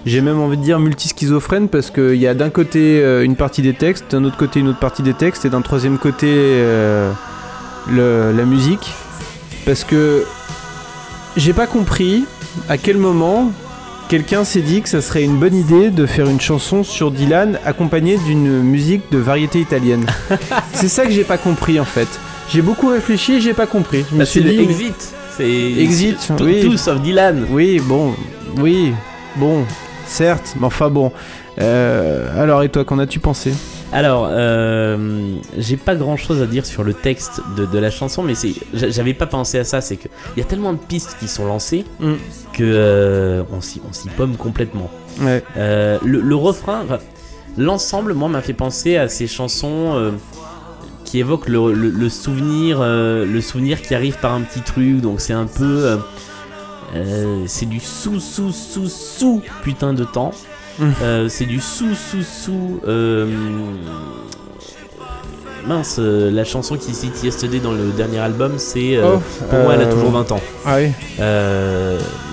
J'ai même envie de dire multi-schizophrène parce qu'il y a d'un côté euh, une partie des textes, d'un autre côté une autre partie des textes et d'un troisième côté euh, le- la musique. Parce que j'ai pas compris à quel moment quelqu'un s'est dit que ça serait une bonne idée de faire une chanson sur Dylan accompagnée d'une musique de variété italienne. C'est ça que j'ai pas compris en fait. J'ai beaucoup réfléchi et j'ai pas compris. Je me Bah, suis dit. Exit. C'est Exit, oui. tout sauf Dylan. Oui, bon, oui, bon, certes, mais enfin bon. Euh, alors, et toi, qu'en as-tu pensé? Alors, euh, j'ai pas grand chose à dire sur le texte de, de la chanson, mais c'est, j'a- j'avais pas pensé à ça. C'est que il y a tellement de pistes qui sont lancées Mm. que euh, on s'y on s'y pomme complètement. Ouais. Euh, le, le refrain, enfin, l'ensemble, moi, m'a fait penser à ces chansons qui évoquent le, le- le souvenir, le souvenir qui arrive par un petit truc. Donc c'est un peu, c'est du sous sous sous sous putain de temps. Mm. Euh, c'est du sous sous sous. euh, mince, euh, la chanson qui cite Yesterday dans le dernier album, c'est. Oh, pour moi, elle a toujours 20 ans. Ah oui.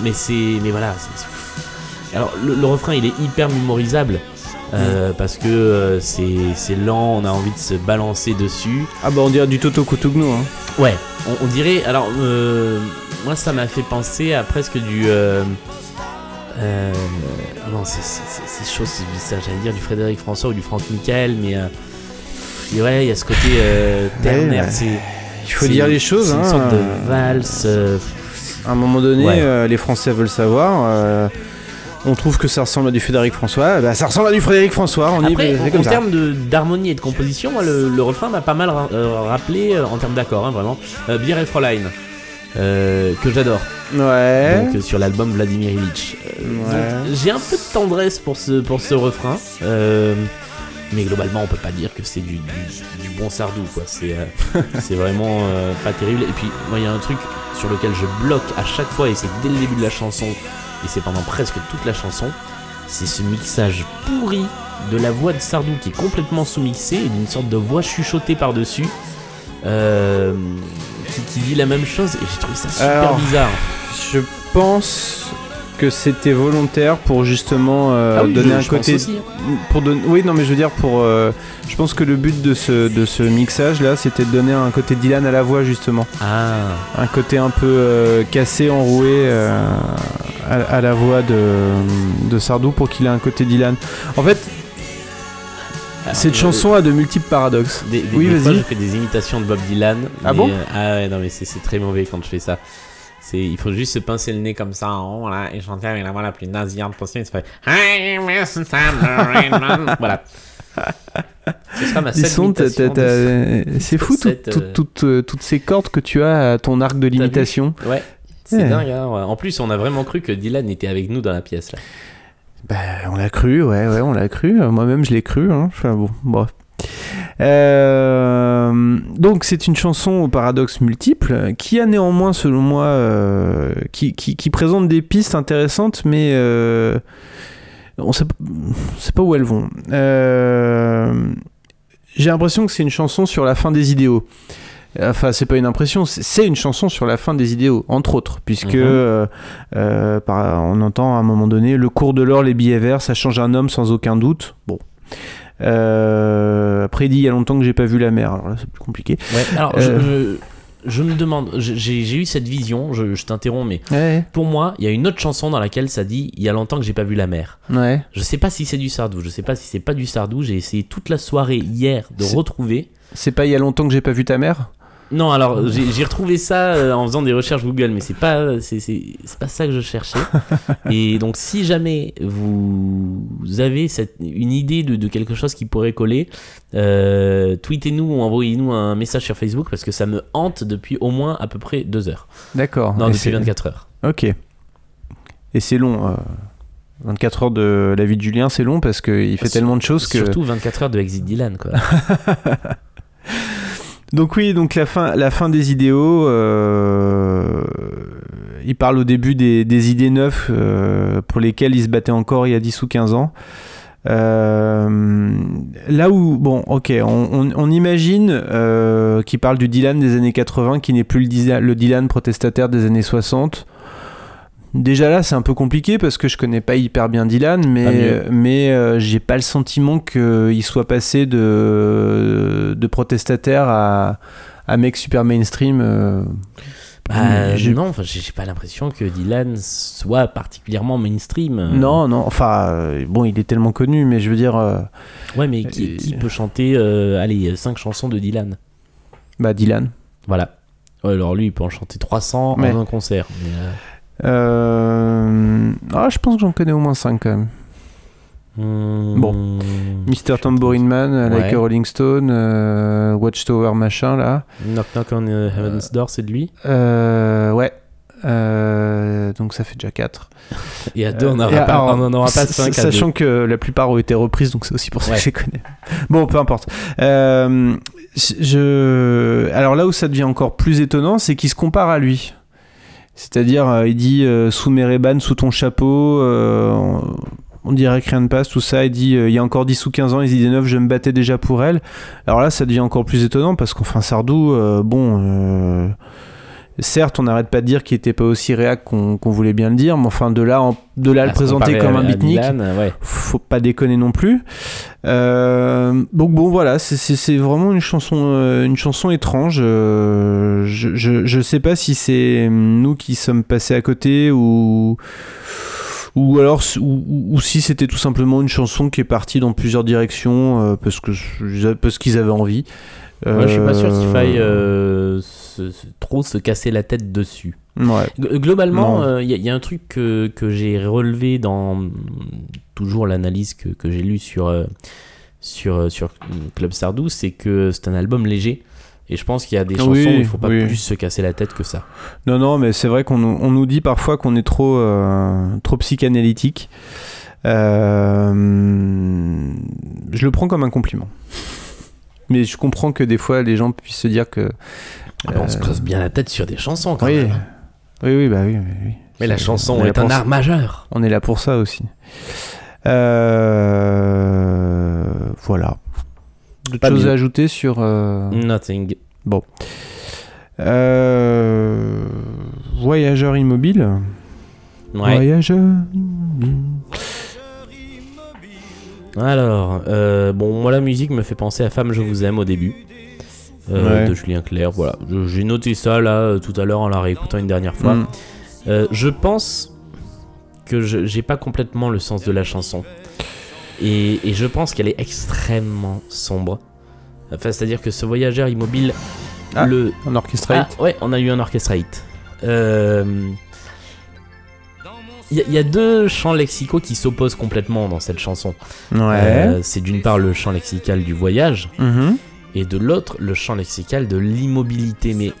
Mais c'est. Mais voilà. Alors, le, le refrain, il est hyper mémorisable. euh, parce que euh, c'est c'est lent, on a envie de se balancer dessus. Ah bah on dirait du Toto Kutugno. Hein. Ouais, on, on dirait. Alors, euh, moi, ça m'a fait penser à presque du. Euh, euh, non, c'est chaud, c'est j'allais dire du Frédéric François ou du Franck Michael, mais. euh, ouais, il y a ce côté euh, ternaire. ouais. Il faut dire les choses. C'est une hein. sorte de valse. euh, À un moment donné, Ouais. euh, les Français veulent savoir. euh, on trouve que ça ressemble à du Frédéric François. Bah, ça ressemble à du Frédéric François. On Après, en, en termes d'harmonie et de composition, moi, le, le refrain m'a pas mal ra- euh, rappelé, euh, en termes d'accords, hein, vraiment, euh, Bier et Fräulein, euh, que j'adore. Ouais. Donc, euh, sur l'album Vladimir Ilitch. Euh, Ouais. J'ai un peu de tendresse pour ce, pour ce refrain. euh, mais globalement, on peut pas dire que c'est du, du- du bon Sardou, quoi. C'est c'est vraiment pas terrible. Et puis, moi, il y a un truc sur lequel je bloque à chaque fois, et c'est dès le début de la chanson, et c'est pendant presque toute la chanson, c'est ce mixage pourri de la voix de Sardou qui est complètement sous-mixée et d'une sorte de voix chuchotée par-dessus. Euh, qui, qui dit la même chose et j'ai trouvé ça super Alors, bizarre. Je pense que c'était volontaire pour justement euh, Ah oui, donner je- un je côté. hein. Pour donner. Oui, non, mais je veux dire pour. euh, je pense que le but de ce de ce mixage là, c'était de donner un côté Dylan à la voix justement, Ah, un côté un peu cassé, enroué à, à la voix de de Sardou pour qu'il ait un côté Dylan. En fait, cette euh, chanson a de multiples paradoxes. Des, des- Oui, vas-y. je fais des imitations de Bob Dylan. Ah mais, bon euh, Ah ouais, non, mais c'est très mauvais quand je fais ça. Il faut juste se pincer le nez comme ça en haut, voilà, et chanter avec la voix la plus nasillarde possible. Se fait I miss the summer." Voilà. Ce sera ma t'as- c'est fou cette, toutes- euh, euh, ces cordes que tu as à ton arc de l'imitation. Ouais. C'est Ouais. dingue, hein, ouais. En plus, on a vraiment cru que Dylan était avec nous dans la pièce, là. Bah, on l'a cru, ouais, ouais, on l'a cru. Euh, Moi-même, je l'ai cru. hein. Enfin bon, bref. Euh, donc, c'est une chanson au paradoxe multiple qui a néanmoins, selon moi, euh, qui, présente des pistes intéressantes, mais euh, on sait, on sait pas où elles vont. Euh, J'ai l'impression que c'est une chanson sur la fin des idéaux. Enfin, c'est pas une impression, c'est- une chanson sur la fin des idéaux, entre autres, puisque Mhm. euh, euh, par- on entend à un moment donné le cours de l'or, les billets verts, ça change un homme sans aucun doute. Bon. Euh, après, il dit il y a longtemps que j'ai pas vu la mer, alors là c'est plus compliqué. Ouais. Alors, Euh. je, je, je me demande, j'ai eu cette vision, je, je t'interromps, mais Ouais, pour moi, il y a une autre chanson dans laquelle ça dit Il y a longtemps que j'ai pas vu la mer. ouais. Je sais pas si c'est du Sardou, je sais pas si c'est pas du Sardou. J'ai essayé toute la soirée hier de retrouver. C'est pas il y a longtemps que j'ai pas vu ta mère? Non, alors j'ai retrouvé ça euh, en faisant des recherches Google, mais c'est pas c'est pas ça que je cherchais. Et donc si jamais vous avez cette, une idée de, de quelque chose qui pourrait coller, euh, tweetez-nous ou envoyez-nous un message sur Facebook parce que ça me hante depuis au moins à peu près deux heures. D'accord. Non, Et depuis c'est- 24 heures. Ok. Et c'est long. euh, 24 heures de la vie de Julien, c'est long parce qu'il fait tellement de choses que. Surtout 24 heures de Exit Dylan, quoi. Donc oui, donc la fin, la fin des idéaux. euh, il parle au début des, idées neuves euh, pour lesquelles il se battait encore il y a 10 ou 15 ans. Euh, là où, bon, ok, on, imagine qu'il parle du Dylan des années 80, qui n'est plus le, le Dylan protestataire des années 60. Déjà là, c'est un peu compliqué parce que je connais pas hyper bien Dylan, mais, mais euh, j'ai pas le sentiment qu'il soit passé de, de protestataire à, à mec super mainstream. euh. Bah, non, enfin, j'ai pas l'impression que Dylan soit particulièrement mainstream. euh. Non, non, enfin, euh, bon, il est tellement connu, mais je veux dire, Ouais, mais qui, peut chanter, allez, 5 chansons de Dylan? Bah, Dylan. Voilà. Alors lui, il peut en chanter 300 Ouais. en un concert. mais, euh, Ah, je pense que j'en connais au moins 5 quand même. hmm, Bon. Mr. Tambourine Man, euh, Like a Rolling Stone, euh, Watchtower machin là. Knock Knock on Heaven's Door, c'est de lui. Euh, ouais. Euh, donc ça fait déjà 4. Et à deux, on n'aura Et pas, on en aura pas s- 5 à Sachant que la plupart ont été reprises, donc c'est aussi pour ça Ouais. que je les connais. Bon, peu importe. Je... Alors là où ça devient encore plus étonnant, c'est qu'il se compare à lui. C'est-à-dire, euh, il dit euh, sous mes rébans, sous ton chapeau. euh, on dirait que rien ne passe, tout ça. Il dit, il y a encore 10 ou 15 ans, les idées neuves, je me battais déjà pour elle. Alors là, ça devient encore plus étonnant parce qu'enfin, Sardou, bon. Certes, on n'arrête pas de dire qu'il était pas aussi réac qu'on voulait bien le dire, mais enfin de là, en- de là à le présenter comme à- un beatnik, ouais. faut pas déconner non plus. Euh, donc bon voilà, c'est- vraiment une chanson, euh, une chanson étrange. Euh, je, je, je sais pas si c'est nous qui sommes passés à côté ou ou alors ou, ou- ou si c'était tout simplement une chanson qui est partie dans plusieurs directions euh, parce que parce qu'ils avaient envie. Moi, je suis pas sûr qu'il Euh, faille euh, se- se- trop se casser la tête dessus. Ouais. Globalement, il y, a- y a un truc que, que j'ai relevé dans toujours l'analyse que, que j'ai lue sur, euh, sur, euh, sur Club Sardou, c'est que c'est un album léger. Et je pense qu'il y a des chansons Oui, où il faut pas oui. plus se casser la tête que ça. Non, non, mais c'est vrai qu'on nous- on nous dit parfois qu'on est trop, euh, trop psychanalytique. Euh, je le prends comme un compliment. Mais je comprends que des fois les gens puissent se dire que. Ah bah, on se euh, casse bien la tête sur des chansons quand oui. même. oui, oui, bah oui. oui. Mais la chanson on est un art majeur. On est là pour ça aussi. Euh, voilà. D'autres choses à ajouter sur. euh, Nothing. euh, Voyageur immobile. Ouais. Voyageur immobile. Alors, euh, bon, moi la musique me fait penser à Femme je vous aime au début. euh, Ouais. De Julien Clerc, voilà. J'ai noté ça là euh, tout à l'heure en la réécoutant une dernière fois. Mm. Euh, je pense que j'ai pas complètement le sens de la chanson. Et, et je pense qu'elle est extrêmement sombre. Enfin, c'est-à-dire que ce voyageur immobile, Ah, le. En orchestrate. Ah, ouais, on a eu un orchestrate. Euh, Il y, a- il y a deux champs lexicaux qui s'opposent complètement dans cette chanson. Ouais. Euh, c'est d'une part le champ lexical du voyage Mhm. et de l'autre le champ lexical de l'immobilité, mais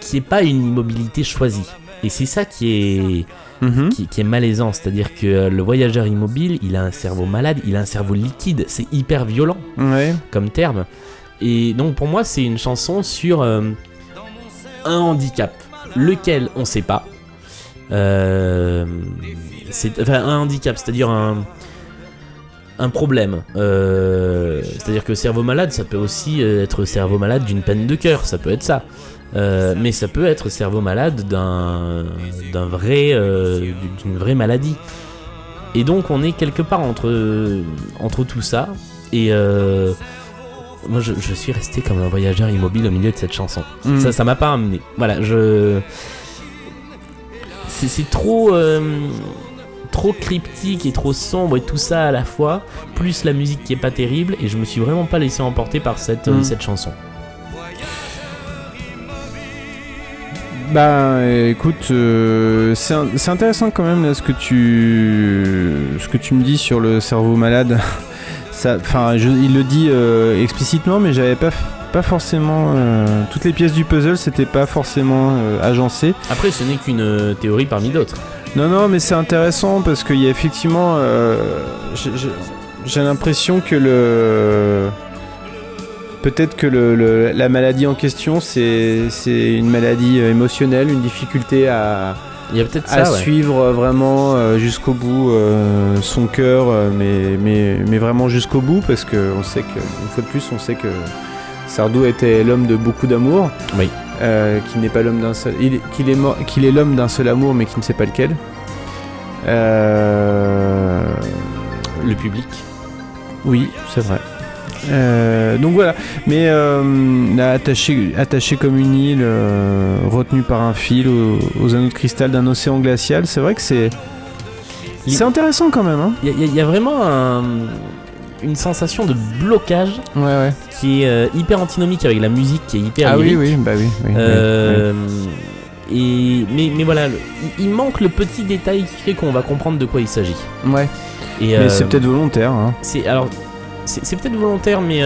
qui est pas une immobilité choisie. Et c'est ça qui est, Mhm. qui, qui est malaisant, c'est-à-dire que euh, le voyageur immobile, il a un cerveau malade, il a un cerveau liquide, c'est hyper violent Ouais. comme terme. Et donc pour moi, c'est une chanson sur euh, un handicap, lequel on sait pas. Euh, c'est enfin, un handicap, c'est-à-dire un un problème. Euh, c'est-à-dire que cerveau malade, ça peut aussi euh, être cerveau malade d'une peine de cœur, ça peut être ça. Euh, mais ça peut être cerveau malade d'un d'un vrai euh, d'une vraie maladie. Et donc on est quelque part entre entre tout ça et moi je, je suis resté comme un voyageur immobile au milieu de cette chanson. Mm. Ça ça m'a pas amené. Voilà, je c'est trop euh, trop cryptique et trop sombre et tout ça à la fois, plus la musique qui est pas terrible et je me suis vraiment pas laissé emporter par cette euh, Mm. cette chanson. Bah écoute, euh, c'est intéressant quand même là ce que tu ce que tu me dis sur le cerveau malade. Enfin, je- il le dit euh, explicitement, mais j'avais pas pas forcément euh, toutes les pièces du puzzle, c'était pas forcément euh, agencé. Après ce n'est qu'une euh, théorie parmi d'autres. Non, non, mais c'est intéressant parce qu'il y a effectivement. j'ai- l'impression que le. Peut-être que le, le- la maladie en question, c'est une maladie émotionnelle, une difficulté à, Il y a peut-être à ça ouais. suivre vraiment jusqu'au bout euh, son cœur, mais, mais, mais vraiment jusqu'au bout, parce qu'on sait que, une fois de plus, on sait que Sardou était l'homme de beaucoup d'amour. Oui. Euh, qu'il n'est pas l'homme d'un seul. il- Qu'il est, mort- qu'il est l'homme d'un seul amour, mais qui ne sait pas lequel. Euh, Le public. oui, c'est vrai. Euh, donc voilà, mais là, attaché, attaché comme une île, retenu par un fil aux, aux anneaux de cristal d'un océan glacial, c'est vrai que c'est c'est intéressant quand même. Hein Il y, il y a vraiment un- une sensation de blocage ouais, ouais. qui est euh, hyper antinomique avec la musique qui est hyper Ah oui, lyrique. oui, bah oui. oui, oui, Euh, Et mais, mais voilà, le- il, manque le petit détail qui fait qu'on va comprendre de quoi il s'agit. oui. Ouais. Et Mais euh, c'est peut-être volontaire. Hein. c'est alors c'est peut-être volontaire, mais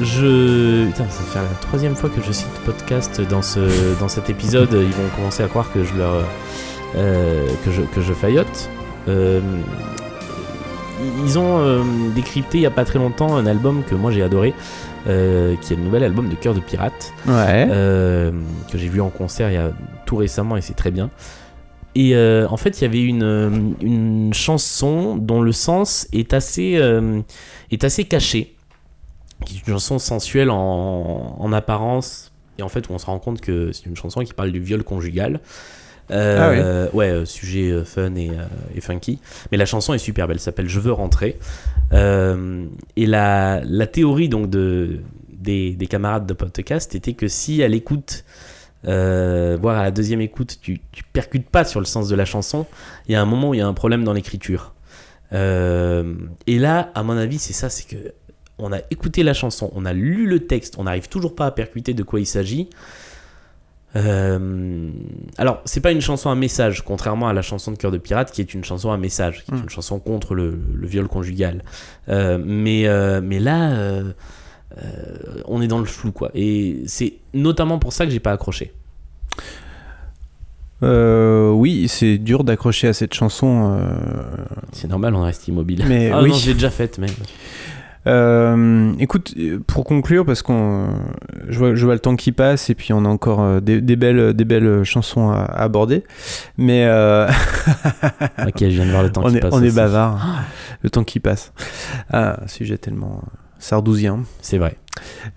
je putain, ça faire la troisième fois que je cite podcast dans ce dans cet épisode. Ils vont commencer à croire que je leur euh, que je que je faillote. Euh, ils ont euh, décrypté il y a pas très longtemps un album que moi j'ai adoré, euh, qui est le nouvel album de Cœur de Pirate. Ouais. Euh, que j'ai vu en concert il y a tout récemment et c'est très bien. et en fait, il y avait une, une chanson dont le sens est assez, est assez caché, qui est une chanson sensuelle en, en apparence, et en fait, où on se rend compte que c'est une chanson qui parle du viol conjugal. Euh, ouais, euh, sujet euh, fun et, et funky. Mais la chanson est superbe, elle s'appelle Je veux rentrer. Euh, et la, la théorie donc de, des, des camarades de podcast était que si à l'écoute, euh, voire à la deuxième écoute, tu, tu percutes pas sur le sens de la chanson, il y a un moment où il y a un problème dans l'écriture. Et là, à mon avis, c'est ça, c'est que on a écouté la chanson, on a lu le texte, on n'arrive toujours pas à percuter de quoi il s'agit. Euh, alors, c'est pas une chanson à message, contrairement à la chanson de Cœur de Pirate, qui est une chanson à message, qui est Mm. une chanson contre le, le viol conjugal. Euh, mais, euh, mais là, euh, on est dans le flou, quoi. Et c'est notamment pour ça que j'ai pas accroché. Oui, c'est dur d'accrocher à cette chanson. C'est normal, on reste immobile. Mais ah oui. non, l'ai déjà faite, mais. Euh, écoute, pour conclure, parce qu'on, je vois, je vois le temps qui passe et puis on a encore euh, des, des belles, des belles chansons à, à aborder, mais euh, Ok, je viens de voir le temps on qui est, passe. on est bavard. Le temps qui passe. Ah, sujet tellement sardousien. C'est vrai.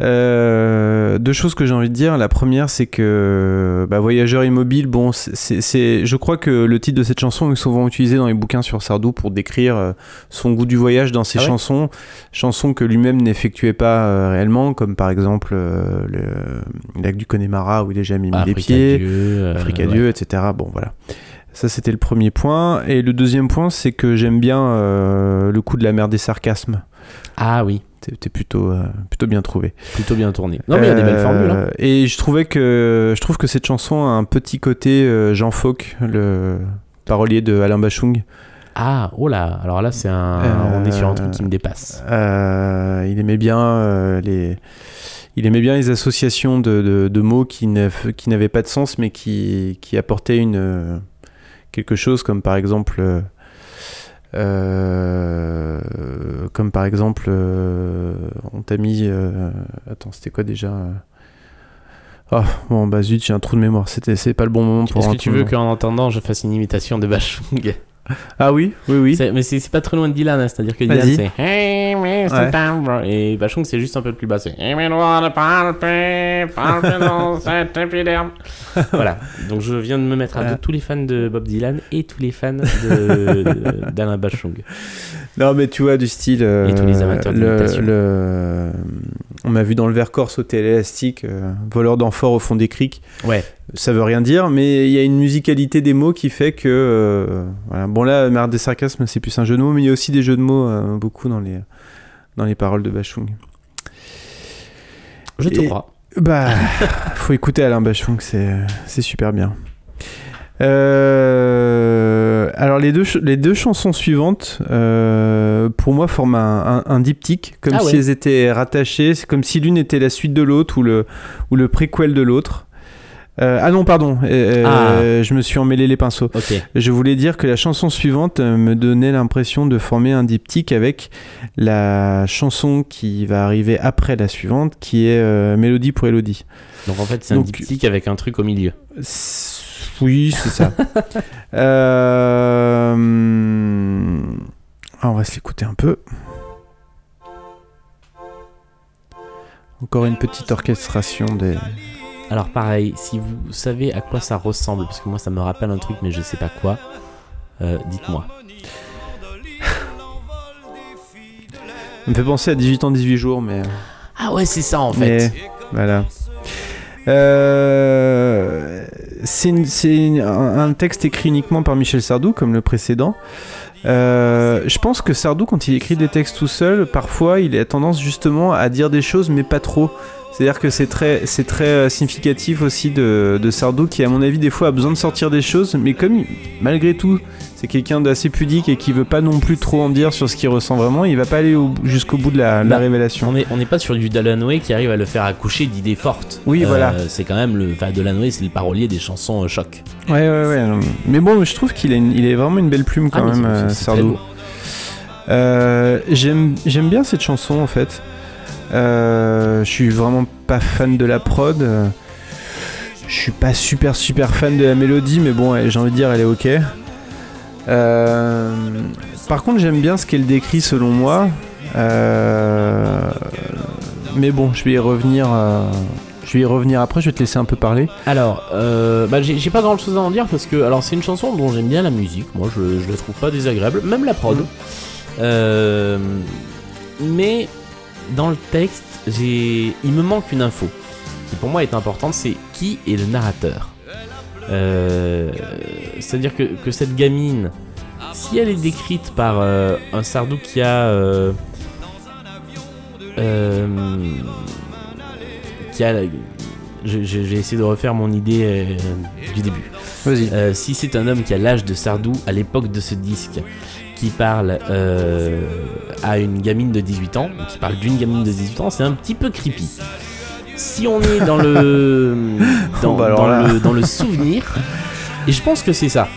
Euh, deux choses que j'ai envie de dire. La première, c'est que bah, Voyageur immobile, bon, c'est- je crois que le titre de cette chanson est souvent utilisé dans les bouquins sur Sardou pour décrire euh, son goût du voyage dans ses Ah ouais chansons, chansons que lui-même n'effectuait pas euh, réellement, comme par exemple euh, le lac du Connemara où il a jamais mis les pieds, Dieu, Afrique à ouais. Dieu, etc. Bon, voilà. Ça, c'était le premier point. Et le deuxième point, c'est que j'aime bien le coup de la mer des sarcasmes. Ah oui, T'es plutôt, euh, plutôt bien trouvé. plutôt bien tourné. Non, mais il y a des belles Euh, formules. hein. Et je trouvais que je trouve que cette chanson a un petit côté euh, Jean Fauque, le parolier de Alain Bachung. Ah, oh là, alors là, c'est un. On est sur un truc qui me dépasse. Il aimait bien les il aimait bien les associations de, de- de mots qui n'av- qui n'avaient pas de sens mais qui, qui apportaient une quelque chose comme par exemple comme par exemple euh, on t'a mis euh, attends c'était quoi déjà? Euh, ah bon bah zut j'ai un trou de mémoire c'était c'est pas le bon moment pour Est-ce que tu veux qu'en entendant, je fasse une imitation de Bachung? Ah oui oui oui Mais c'est pas très loin de Dylan, hein, c'est-à-dire que Dylan c'est. Ouais. Et Bachung c'est juste un peu plus bas, c'est de. Voilà, donc je viens de me mettre à dos tous les fans de Bob Dylan et tous les fans de- d'Alain Bachung. Non, mais tu vois, du style. euh, Et tous les amateurs le- d'imitation. le- On m'a vu dans le Vercors sauter à l'élastique, euh, voleur d'amphores au fond des criques. Ouais, Ça veut rien dire, mais il y a une musicalité des mots qui fait que. euh, voilà. Bon, là, Merde des sarcasmes, c'est plus un jeu de mots, mais il y a aussi des jeux de mots euh, beaucoup dans les, dans les paroles de Bachung. je te crois. Bah, faut écouter Alain Bachung, c'est super bien. Euh, alors les deux, les deux chansons suivantes, euh, pour moi, forment un, un- un diptyque, comme Ah si ouais. elles étaient rattachées, c'est comme si l'une était la suite de l'autre ou le, ou le préquel de l'autre. Euh, ah non, pardon, euh, euh, je me suis emmêlé les pinceaux. Je voulais dire que la chanson suivante me donnait l'impression de former un diptyque avec la chanson qui va arriver après la suivante, qui est euh, Mélodie pour Elodie. Donc en fait, c'est un diptyque avec un truc au milieu. Oui, c'est ça. Ah, on va se l'écouter un peu. Encore une petite orchestration des. Alors pareil, si vous savez à quoi ça ressemble, parce que moi ça me rappelle un truc mais je sais pas quoi, euh, dites-moi. Ça me fait penser à 18 ans, 18 jours, mais. Ah ouais, c'est ça en mais fait. voilà. Euh, c'est un, un texte écrit uniquement par Michel Sardou, comme le précédent. Euh, je pense que Sardou, quand il écrit des textes tout seul, parfois il a tendance justement à dire des choses, mais pas trop. C'est-à-dire que c'est très, c'est très euh, significatif aussi de, de Sardou, qui à mon avis des fois a besoin de sortir des choses, mais comme malgré tout c'est quelqu'un d'assez pudique et qui veut pas non plus trop en dire sur ce qu'il ressent vraiment, il va pas aller au- jusqu'au bout de la, Bah, révélation. On n'est on pas sur du Delanoë qui arrive à le faire accoucher d'idées fortes. Oui, voilà. C'est quand même le. Enfin, c'est le parolier des chansons euh, choc. Ouais, ouais, ouais. Mais bon, je trouve qu'il a, une- il est vraiment une belle plume quand Ah, même, euh, Sardou. Euh, J'aime j'aime bien cette chanson en fait. Euh, je suis vraiment pas fan de la prod. Je suis pas super super fan de la mélodie, mais bon, j'ai envie de dire, elle est ok. Euh, par contre, j'aime bien ce qu'elle décrit selon moi. Euh, mais bon, je vais y revenir. euh, je vais y revenir après. Je vais te laisser un peu parler. Alors, euh, bah, j'ai pas grand chose à en dire parce que, alors, c'est une chanson dont j'aime bien la musique. Moi, je, je la trouve pas désagréable, même la prod. Euh, mais dans le texte, j'ai, il me manque une info qui pour moi est importante. C'est qui est le narrateur. Euh, C'est-à-dire que, que cette gamine, si elle est décrite par euh, un Sardou qui a euh, euh, qui a j'ai essayé de refaire mon idée du début. Vas-y. Si c'est un homme qui a l'âge de Sardou à l'époque de ce disque, qui parle euh, à une gamine de 18 ans, qui parle d'une gamine de 18 ans, c'est un petit peu creepy. Si on est dans le dans, bah dans le, dans le souvenir, et je pense que c'est ça.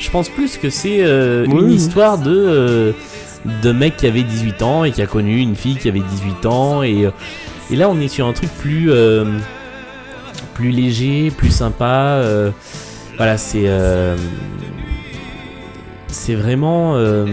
Je pense plus que c'est euh, Oui, une histoire de euh, de mec qui avait 18 ans et qui a connu une fille qui avait 18 ans et et là on est sur un truc plus euh, plus léger, plus sympa. voilà, c'est c'est vraiment euh,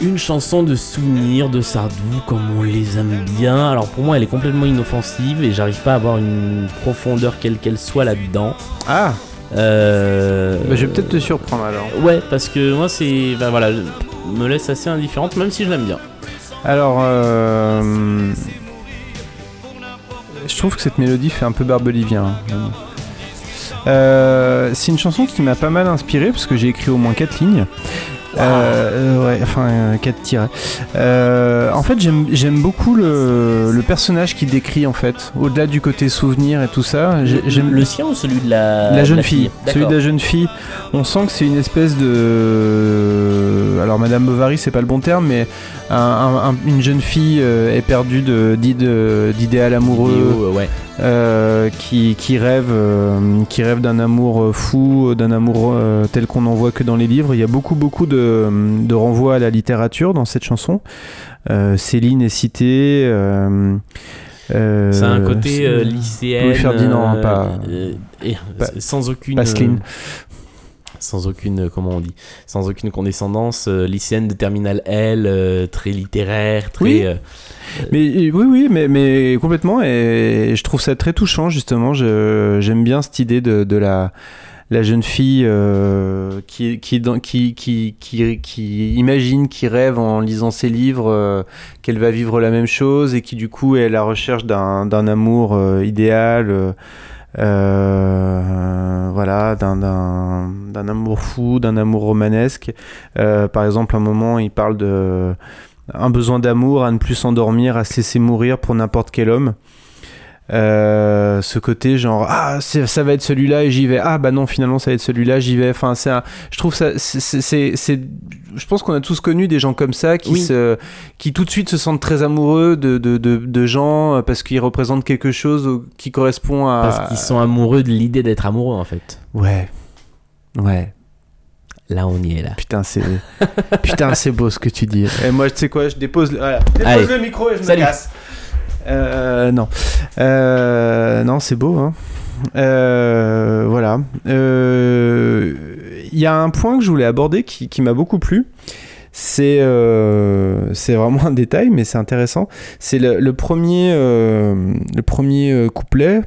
une chanson de souvenir de Sardou comme on les aime bien. Alors pour moi, elle est complètement inoffensive et j'arrive pas à avoir une profondeur quelle qu'elle soit là-dedans. Ah, Euh, bah, je vais peut-être te surprendre alors. Ouais, parce que moi c'est bah, voilà, je- me laisse assez indifférente, même si je l'aime bien. Alors, euh, je trouve que cette mélodie fait un peu barbelivien. hein. Euh, c'est une chanson qui m'a pas mal inspiré parce que j'ai écrit au moins 4 lignes. Euh, euh, ouais, enfin 4 tirets. Euh, en fait, j'aime beaucoup le, le personnage qui décrit en fait, au-delà du côté souvenir et tout ça. j'ai- J'aime le sien ou celui de la, la de jeune fille, celui de la jeune fille, on sent que c'est une espèce de. Alors, Madame Bovary, c'est pas le bon terme, mais un- un- un- une jeune fille éperdue d'idéal amoureux, Vidéo, ouais. Euh, qui, qui rêve, euh, qui rêve d'un amour euh, fou, d'un amour euh, tel qu'on n'en voit que dans les livres. Il y a beaucoup, beaucoup de, de renvois à la littérature dans cette chanson. Euh, Céline est citée. euh, euh, C'est un côté euh, lycéenne. Louis Ferdinand, euh, pas- euh, pas- sans aucune. Passeline. Sans aucune, euh, comment on dit, sans aucune condescendance, euh, lycéenne de terminale L, euh, très littéraire, très. Oui. Mais oui, oui, mais, mais complètement. Et je trouve ça très touchant, justement. J'aime bien cette idée de, de la, la jeune fille euh, qui, qui, qui, qui, qui, imagine, qui rêve en lisant ses livres euh, qu'elle va vivre la même chose et qui, du coup, est à la recherche d'un d'un amour euh, idéal. Euh, voilà, d'un- amour fou, d'un amour romanesque. Euh, par exemple, un moment, il parle de un besoin d'amour, à ne plus s'endormir, à se laisser mourir pour n'importe quel homme. Euh, ce côté genre ah ça va être celui-là et j'y vais ah bah non finalement ça va être celui-là j'y vais enfin c'est un- je trouve ça c'est- je pense qu'on a tous connu des gens comme ça qui Oui. se qui tout de suite se sentent très amoureux de, de, de, de gens euh, parce qu'ils représentent quelque chose qui correspond à Parce qu'ils sont amoureux de l'idée d'être amoureux en fait. ouais ouais Là, on y est là. putain c'est putain c'est beau ce que tu dis et moi tu sais quoi je dépose le, voilà, je dépose le micro et je Salut. me casse Euh, non. Euh, non, c'est beau. Hein. Euh, voilà. Il y a un point que je voulais aborder qui, m'a beaucoup plu. C'est c'est vraiment un détail, mais c'est intéressant. C'est le, premier, le premier couplet,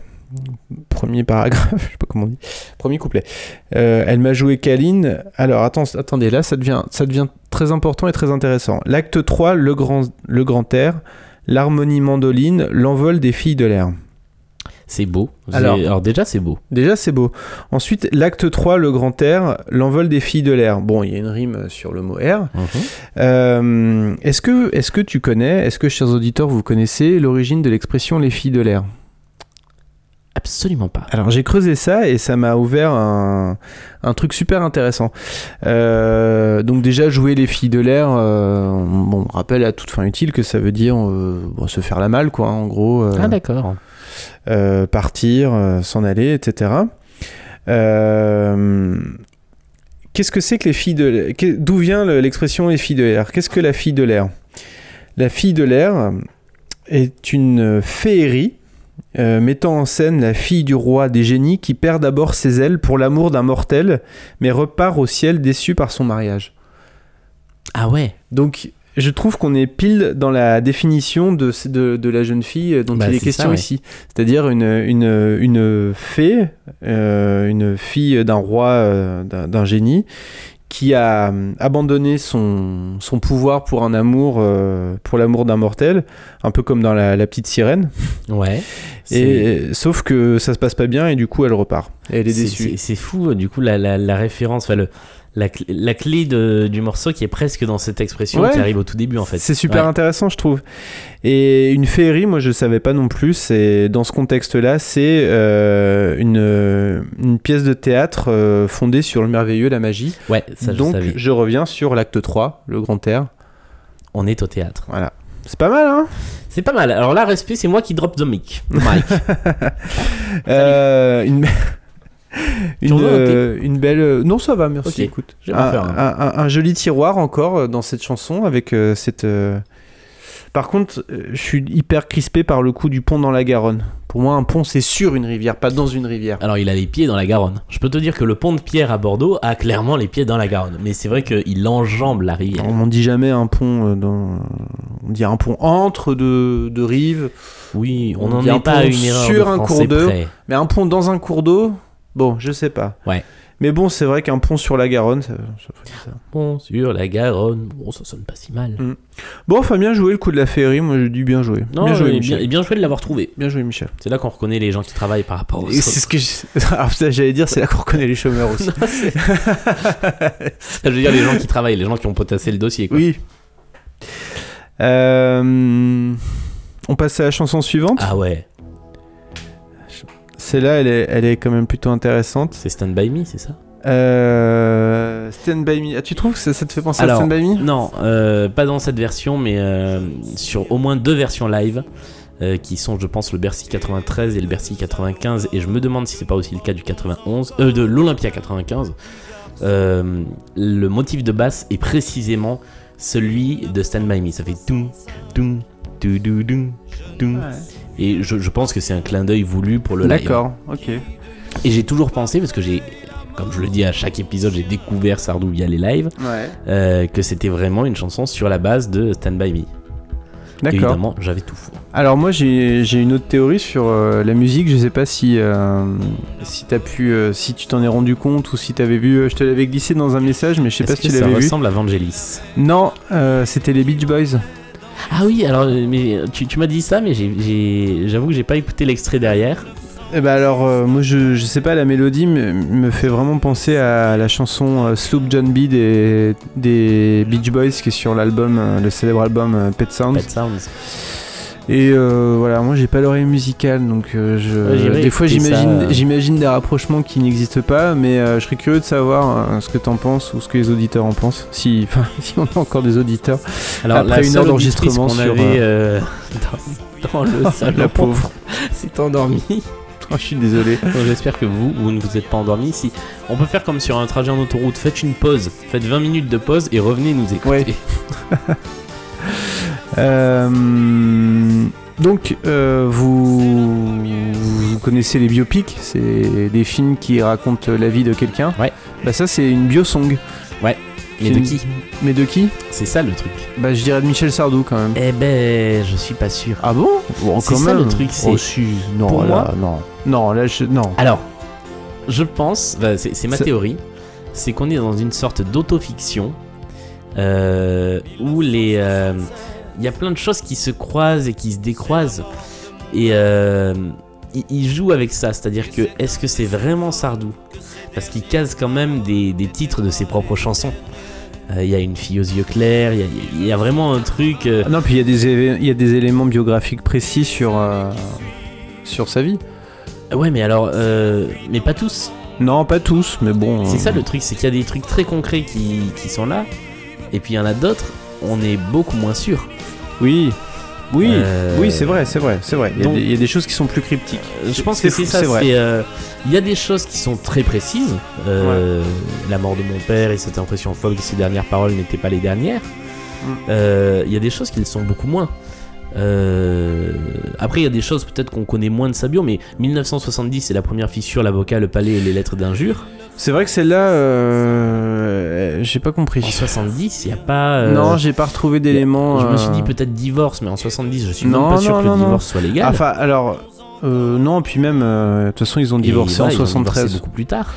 premier paragraphe, je sais pas comment on dit, premier couplet. Elle m'a joué câline. Alors attends, attendez, là ça devient, ça devient très important et très intéressant. L'acte 3, le grand, le grand air, l'harmonie mandoline, l'envol des filles de l'air. C'est beau. Alors- déjà, c'est beau. Déjà, c'est beau. Ensuite, l'acte 3, le grand air, l'envol des filles de l'air. Bon, il y a une rime sur le mot air. Euh, est-ce que, est-ce que tu connais, est-ce que, chers auditeurs, vous connaissez l'origine de l'expression les filles de l'air? Absolument pas. Alors, j'ai creusé ça et ça m'a ouvert un, un truc super intéressant. Euh, donc, déjà, jouer les filles de l'air, euh, bon, on rappelle à toute fin utile que ça veut dire euh, bon, se faire la malle, quoi, en gros. euh, Ah, d'accord. partir, s'en aller, etc. Qu'est-ce que c'est que les filles de l'air? D'où vient le- l'expression les filles de l'air? Qu'est-ce que la fille de l'air? La fille de l'air est une féerie euh, mettant en scène la fille du roi des génies qui perd d'abord ses ailes pour l'amour d'un mortel, mais repart au ciel déçue par son mariage. Ah ouais. Donc, je trouve qu'on est pile dans la définition de, de, de la jeune fille dont Bah, il est question ça, ouais. ici. C'est-à-dire une, une, une fée, euh, une fille d'un roi, euh, d'un génie, qui a euh, abandonné son, son pouvoir pour un amour, euh, pour l'amour d'un mortel, un peu comme dans la, la petite sirène. Ouais. Et sauf que ça se passe pas bien et du coup elle repart. Et elle est c'est- déçue. C'est c'est fou, du coup, la, la, la référence, enfin, le, la, cl- la clé de- du morceau qui est presque dans cette expression Ouais. qui arrive au tout début, en fait. C'est super Ouais. intéressant, je trouve. Et une féerie, moi je savais pas non plus. C'est dans ce contexte-là, c'est euh, une, une pièce de théâtre euh, fondée sur le merveilleux, la magie. Ouais, ça, Donc je reviens sur l'acte 3, le grand air. On est au théâtre. Voilà. C'est pas mal, hein? C'est pas mal. Alors là, respect, c'est moi qui drop the mic. Euh, une... une, euh, une belle. euh, Non, ça va, merci. Ok. Écoute, m'en un, faire un. un- joli tiroir encore euh, dans cette chanson avec euh, cette. euh, Par contre, je suis hyper crispé par le coup du pont dans la Garonne. Pour moi, un pont, c'est sur une rivière, pas dans une rivière. Alors, il a les pieds dans la Garonne. Je peux te dire que le pont de Pierre à Bordeaux a clairement les pieds dans la Garonne. Mais c'est vrai qu'il enjambe la rivière. On dit jamais un pont dans. On dit un pont entre deux, deux rives, Oui, on n'en un est pas à pont une erreur sur de un cours d'eau. mais un pont dans un cours d'eau. Bon, je sais pas. Ouais. Mais bon, c'est vrai qu'un pont sur la Garonne, ça, ça fait ça. Pont sur la Garonne. Bon, ça sonne pas si mal. Mm. Bon, enfin, bien joué le coup de la féerie. Moi, je dis bien joué. Non, bien joué, Michel. bien, bien joué de l'avoir trouvé. Bien joué, Michel. C'est là qu'on reconnaît les gens qui travaillent par rapport aux c'est ce que je... Putain, j'allais dire, c'est là qu'on reconnaît les chômeurs aussi. Je veux dire les gens qui travaillent, les gens qui ont potassé le dossier. Quoi. oui. Euh, On passe à la chanson suivante. Ah ouais, Celle-là, elle est, elle est quand même plutôt intéressante. c'est Stand By Me, c'est ça? Euh... Stand By Me. Ah, tu trouves que ça, ça te fait penser Alors, à Stand By Me? Non, euh, pas dans cette version, mais euh, sur au moins deux versions live. euh, qui sont, je pense, le Bercy 93 et le Bercy 95, et je me demande si c'est pas aussi le cas du 91, euh, de l'Olympia 95. Euh, le motif de basse est précisément celui de Stand By Me. Ça fait. Et je, je pense que c'est un clin d'œil voulu pour le live. D'accord, ok. Et j'ai toujours pensé, parce que j'ai, comme je le dis à chaque épisode, j'ai découvert Sardou via les lives, Ouais. euh, que c'était vraiment une chanson sur la base de Stand By Me. D'accord. Évidemment, j'avais tout faux. Alors moi j'ai j'ai une autre théorie sur euh, la musique, je sais pas si euh, si t'as pu si tu t'en es rendu compte ou si t'avais vu je te l'avais glissé dans un message mais je sais pas si tu ça l'avais vu. ressemble à Vangelis? Non, c'était les Beach Boys. Ah oui, alors euh, mais tu, tu m'as dit ça, mais j'avoue que j'ai pas écouté l'extrait derrière. Eh ben alors euh, moi je, je sais pas la mélodie me, me fait vraiment penser à la chanson euh, Sloop John B des, des Beach Boys qui est sur l'album euh, le célèbre album Pet Sounds. Pet Sounds. Et euh, voilà, moi j'ai pas l'oreille musicale donc euh, je Ouais, des fois j'imagine euh. j'imagine des rapprochements qui n'existent pas mais je serais curieux de savoir ce que t'en penses ou ce que les auditeurs en pensent si enfin si on a encore des auditeurs. Alors, Après une heure d'enregistrement qu'on sur, avait dans, dans le salon, La pauvre. s'est endormie. Oh, je suis désolé. Donc, J'espère que vous, vous ne vous êtes pas endormi. Si on peut faire comme sur un trajet en autoroute, faites une pause, faites 20 minutes de pause et revenez nous écouter. Euh, donc, euh, vous, vous connaissez les biopics, c'est des films qui racontent la vie de quelqu'un. Ouais. Bah ça, c'est une biosong. Mais de qui Mais de qui? C'est ça le truc. Bah je dirais de Michel Sardou quand même. Eh ben, je suis pas sûr. Ah bon? Bon, C'est ça, le truc, c'est- Oh si, non, Pour là, moi- non. Non, là, je... non. Alors, je pense, bah, c'est c'est ma Ça- théorie, c'est qu'on est dans une sorte d'autofiction euh, où les, euh, il y a plein de choses qui se croisent et qui se décroisent et euh, il, il joue avec ça, c'est-à-dire que est-ce que c'est vraiment Sardou? Parce qu'il case quand même des, des titres de ses propres chansons. Euh, Il y a une fille aux yeux clairs, il y a- il y, a vraiment un truc. euh, Ah non, puis il y, y a des éléments biographiques précis sur, sur sa vie. Ouais, mais alors, mais pas tous. Non, pas tous, mais bon. C'est ça le truc, c'est qu'il y a des trucs très concrets qui, qui sont là, et puis il y en a d'autres, on est beaucoup moins sûr. Oui. Oui, Euh, oui, c'est vrai, c'est vrai, c'est vrai. Il y, a donc- des- il y a des choses qui sont plus cryptiques. Je pense que c'est ça. c'est vrai. euh, Il y a des choses qui sont très précises. Euh, La mort de mon père et cette impression folle que ses dernières paroles n'étaient pas les dernières. Mm. Euh, Il y a des choses qui le sont beaucoup moins. Euh, Après, il y a des choses peut-être qu'on connaît moins de sa bio, mais 1970, c'est la première fissure, la vocale, le palais et les lettres d'injure. C'est vrai que celle-là, euh, j'ai pas compris. En 70, il n'y a pas. euh, Non, j'ai pas retrouvé d'éléments. Je me suis euh, dit peut-être divorce, mais en 70, je suis Non, même pas sûr non, que le divorce soit légal. Enfin, alors. euh, non, puis même, euh, de toute façon, ils ont divorcé en ils ont divorcé 73. beaucoup plus tard.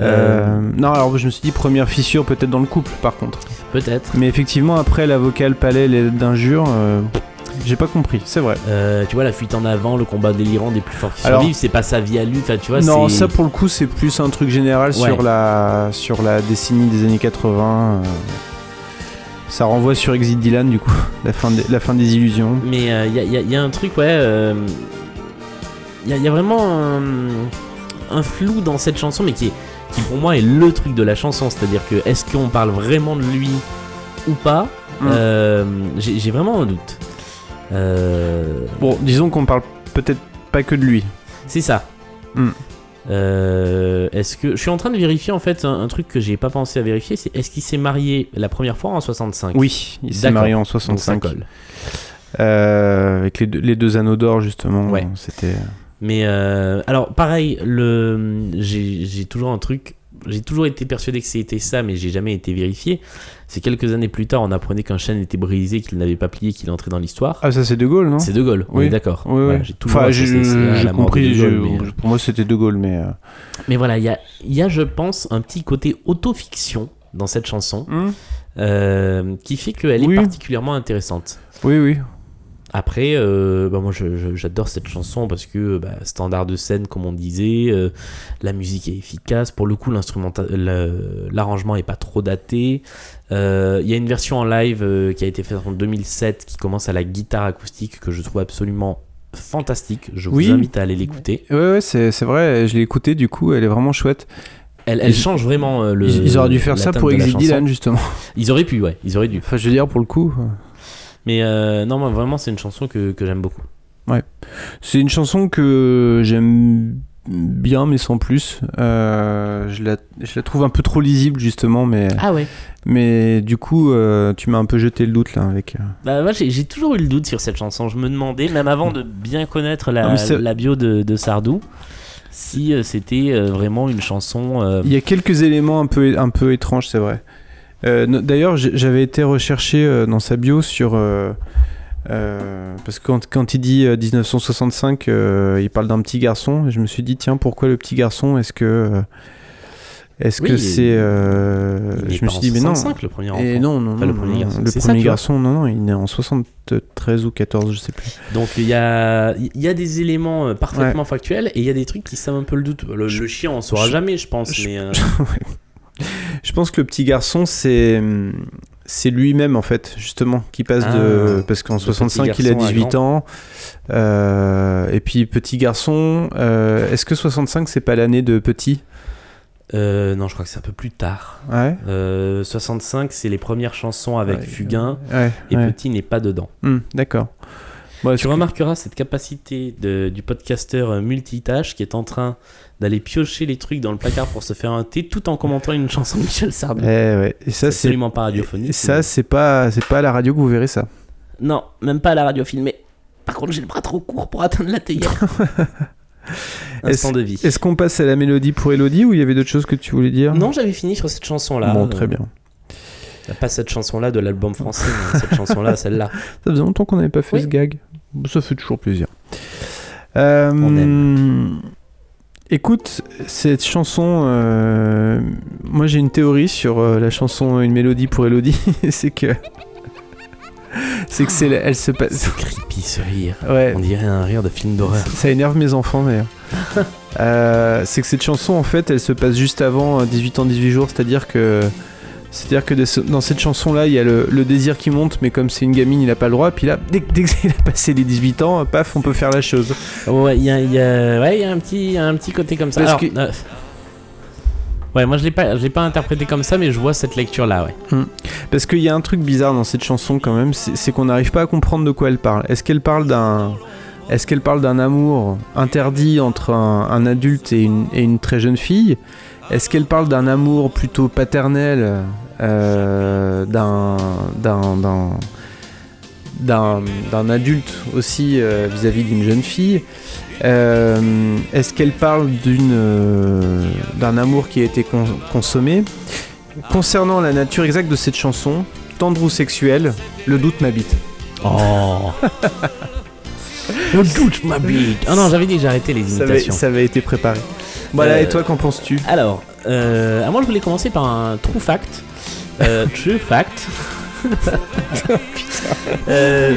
Euh, Non, alors je me suis dit première fissure peut-être dans le couple, par contre. Peut-être. Mais effectivement, après la vocale palais, les d'injures, euh, j'ai pas compris, c'est vrai. Euh, tu vois, la fuite en avant, le combat délirant des plus forts qui Alors- survivent, c'est pas sa vie à lui. Enfin, tu vois, non, ça pour le coup, c'est plus un truc général Ouais. sur, la, sur la décennie des années 80. euh, Ça renvoie sur Exit Dylan, du coup, la fin, des- la fin des illusions. Mais il y, a, y a- y a un truc, ouais. Il y, a, y a vraiment un, un flou dans cette chanson, mais qui, est, qui pour moi est le truc de la chanson. C'est-à-dire que est-ce qu'on parle vraiment de lui ou pas? Euh, J'ai j'ai vraiment un doute. Euh, Bon, disons qu'on parle peut-être pas que de lui. C'est ça. Hmm. Euh, est-ce que je suis en train de vérifier en fait un, un truc que j'ai pas pensé à vérifier, c'est est-ce qu'il s'est marié la première fois en 65 Oui, il s'est marié en Donc ça 65. colle. Euh, avec les deux, les deux anneaux d'or, justement. Ouais. C'était. Mais euh, alors pareil, le j'ai toujours un truc, j'ai toujours été persuadé que c'était ça, mais j'ai jamais été vérifié. C'est quelques années plus tard, on apprenait qu'un chêne était brisé, qu'il n'avait pas plié, qu'il entrait dans l'histoire. Ah, ça c'est De Gaulle, non? C'est De Gaulle, on Oui. est d'accord. Oui, Voilà, oui. j'ai toujours Enfin, j'ai compris. Gaulle, mais, euh, Pour moi, c'était De Gaulle, mais. euh, mais voilà, il y a, y a, je pense, un petit côté autofiction dans cette chanson hmm, euh, qui fait qu'elle est particulièrement intéressante. Oui, oui. Après, euh, bah moi j'adore cette chanson parce que bah, standard de scène, comme on disait, euh, la musique est efficace. Pour le coup, l'arrangement est pas trop daté. Euh, Il y a une version en live euh, qui a été faite en 2007 qui commence à la guitare acoustique que je trouve absolument fantastique. Je vous Oui. invite à aller l'écouter. Ouais, ouais, c'est c'est vrai. Je l'ai écouté, du coup, elle est vraiment chouette. Elle, elle Ils- change vraiment euh, le. ils, auraient dû faire ça pour Exit. Dylan, justement. Ils auraient pu, ouais, ils auraient dû. Enfin, je veux dire, pour le coup. Mais euh, non, moi, vraiment, c'est une chanson que, que j'aime beaucoup. C'est une chanson que j'aime bien, mais sans plus. Euh, je, la, je la trouve un peu trop lisible, justement, mais, Ah ouais. mais du coup, euh, tu m'as un peu jeté le doute là avec. Bah, moi, j'ai j'ai toujours eu le doute sur cette chanson. Je me demandais, même avant de bien connaître la, Non, la bio de, de Sardou, si euh, c'était euh, vraiment une chanson. euh, Il y a quelques éléments un peu, un peu étranges, c'est vrai. Euh, D'ailleurs, j'avais été recherché euh, dans sa bio sur. euh, parce que quand, quand il dit euh, 1965, euh, il parle d'un petit garçon. Et je me suis dit, tiens, pourquoi le petit garçon? Est-ce que. Est-ce Oui, que c'est. je pas me suis dit, mais non. 65, le premier enfant. Et non, non, Enfin, le non, premier non, garçon. Le ça, premier garçon, non, non, il est né en 73 ou 14, je sais plus. Donc il y a, y a des éléments parfaitement factuels et il y a des trucs qui savent un peu le doute. Le, le chien, on saura je- jamais, je pense. je- mais, Je pense que le petit garçon, c'est c'est lui-même en fait, justement, qui passe Ah, de parce qu'en de 65 petit il a garçon à 18 ans, Euh, et puis petit garçon. euh, Est-ce que 65 c'est pas l'année de petit? Euh, non, je crois que c'est un peu plus tard. Ouais. Euh, 65, c'est les premières chansons avec Ouais, Fugain Ouais. et. Petit n'est pas dedans. Hmm, D'accord. Est-ce Tu que- remarqueras cette capacité de- du podcasteur euh, multitâche qui est en train d'aller piocher les trucs dans le placard pour se faire un thé tout en commentant une chanson de Michel Sardou. Eh ouais. Et ça c'est absolument pas radiophonique. et ça c'est pas c'est pas à la radio que vous verrez ça. Non, même pas à la radio filmée. Par contre, j'ai le bras trop court pour atteindre la théière. Instant de vie. Est-ce qu'on passe à la mélodie pour Elodie ou il y avait d'autres choses que tu voulais dire? Non, j'avais fini sur cette chanson-là. Bon, très bien. Pas cette chanson-là de l'album français, mais cette chanson-là, celle-là. Ça faisait longtemps qu'on n'avait pas fait Oui. ce gag. Ça fait toujours plaisir. Euh, On Écoute, cette chanson, euh, moi j'ai une théorie sur euh, la chanson Une mélodie pour Elodie, c'est que c'est que c'est elle se passe. C'est creepy ce rire. Ouais, On dirait un rire de film d'horreur. ça énerve mes enfants d'ailleurs. Euh, c'est que cette chanson en fait, elle se passe juste avant euh, 18 ans 18 jours, c'est-à-dire que c'est-à-dire que dans cette chanson là, il y a le, le désir qui monte, mais comme c'est une gamine, il a pas le droit. Puis là, dès, dès qu'il a passé les 18 ans, paf, on peut faire la chose. Ouais, il y a, il y a- ouais, il y a un petit, un petit côté comme ça. Parce Alors, que- euh, Ouais, moi je l'ai pas, je l'ai pas interprété comme ça, mais je vois cette lecture-là, ouais. Parce qu'il y a un truc bizarre dans cette chanson quand même, c'est c'est qu'on n'arrive pas à comprendre de quoi elle parle. Est-ce qu'elle parle d'un, est-ce qu'elle parle d'un amour interdit entre un, un adulte et une, et une très jeune fille? Est-ce qu'elle parle d'un amour plutôt paternel, euh, d'un, adulte aussi euh, vis-à-vis d'une jeune fille. Euh, Est-ce qu'elle parle d'une euh, d'un amour qui a été con- consommé? Concernant la nature exacte de cette chanson, tendre ou sexuelle, le doute m'habite. Oh Le doute m'habite Ah non, j'avais dit que j'arrêtais les imitations. ça avait été préparé. Voilà, et toi, qu'en penses-tu? Alors, euh, moi je voulais commencer par un true fact. Euh, true fact. Euh,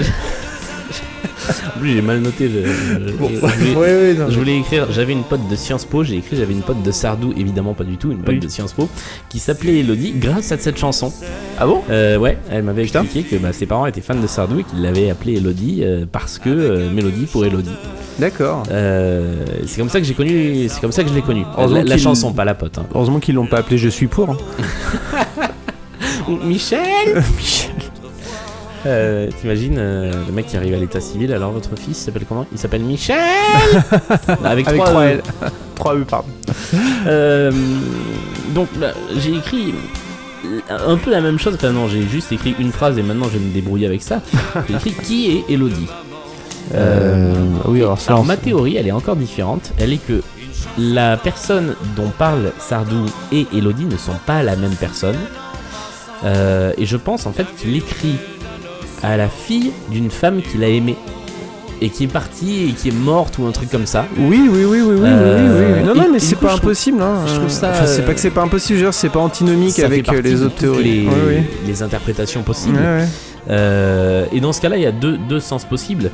plus, j'ai mal noté. Je, je- Bon, je ouais, voulais, ouais, non, je voulais écrire. J'avais une pote de Sciences Po. J'ai écrit. J'avais une pote de Sardou. Évidemment, pas du tout. Une pote Oui. de Sciences Po qui s'appelait Elodie grâce à cette chanson. Ah bon? Euh, ouais, elle m'avait expliqué que bah, ses parents étaient fans de Sardou et qu'ils l'avaient appelée Elodie euh, parce que euh, Mélodie pour Elodie. D'accord. C'est comme ça que j'ai connu. C'est comme ça que je l'ai connue. La, chanson, pas la pote. hein. Heureusement qu'ils l'ont pas appelé Je suis pour. hein. Michel Euh, T'imagines euh, le mec qui arrive à l'état civil, alors votre fils s'appelle comment? Il s'appelle Michel Avec, Avec trois 3 E. L. 3 E, pardon. Euh, donc bah, j'ai écrit un peu la même chose, enfin non, j'ai juste écrit une phrase et maintenant je vais me débrouiller avec ça. J'ai écrit qui est Elodie? Euh, oui, alors ça. Alors ma théorie, elle est encore différente. Elle est que la personne dont parle Sardou et Elodie ne sont pas la même personne. Euh, et je pense en fait qu'il écrit à la fille d'une femme qu'il a aimée et qui est partie et qui est morte ou un truc comme ça. Oui, oui, oui, oui, oui, Euh, oui, oui. Non, non, mais c'est coup, pas impossible. Hein. je trouve ça, Enfin, c'est euh, pas que c'est pas impossible, je veux dire, c'est pas antinomique avec euh, les autres théories. Les, les interprétations possibles. Ouais. Euh, et dans ce cas-là, il y a deux, deux sens possibles.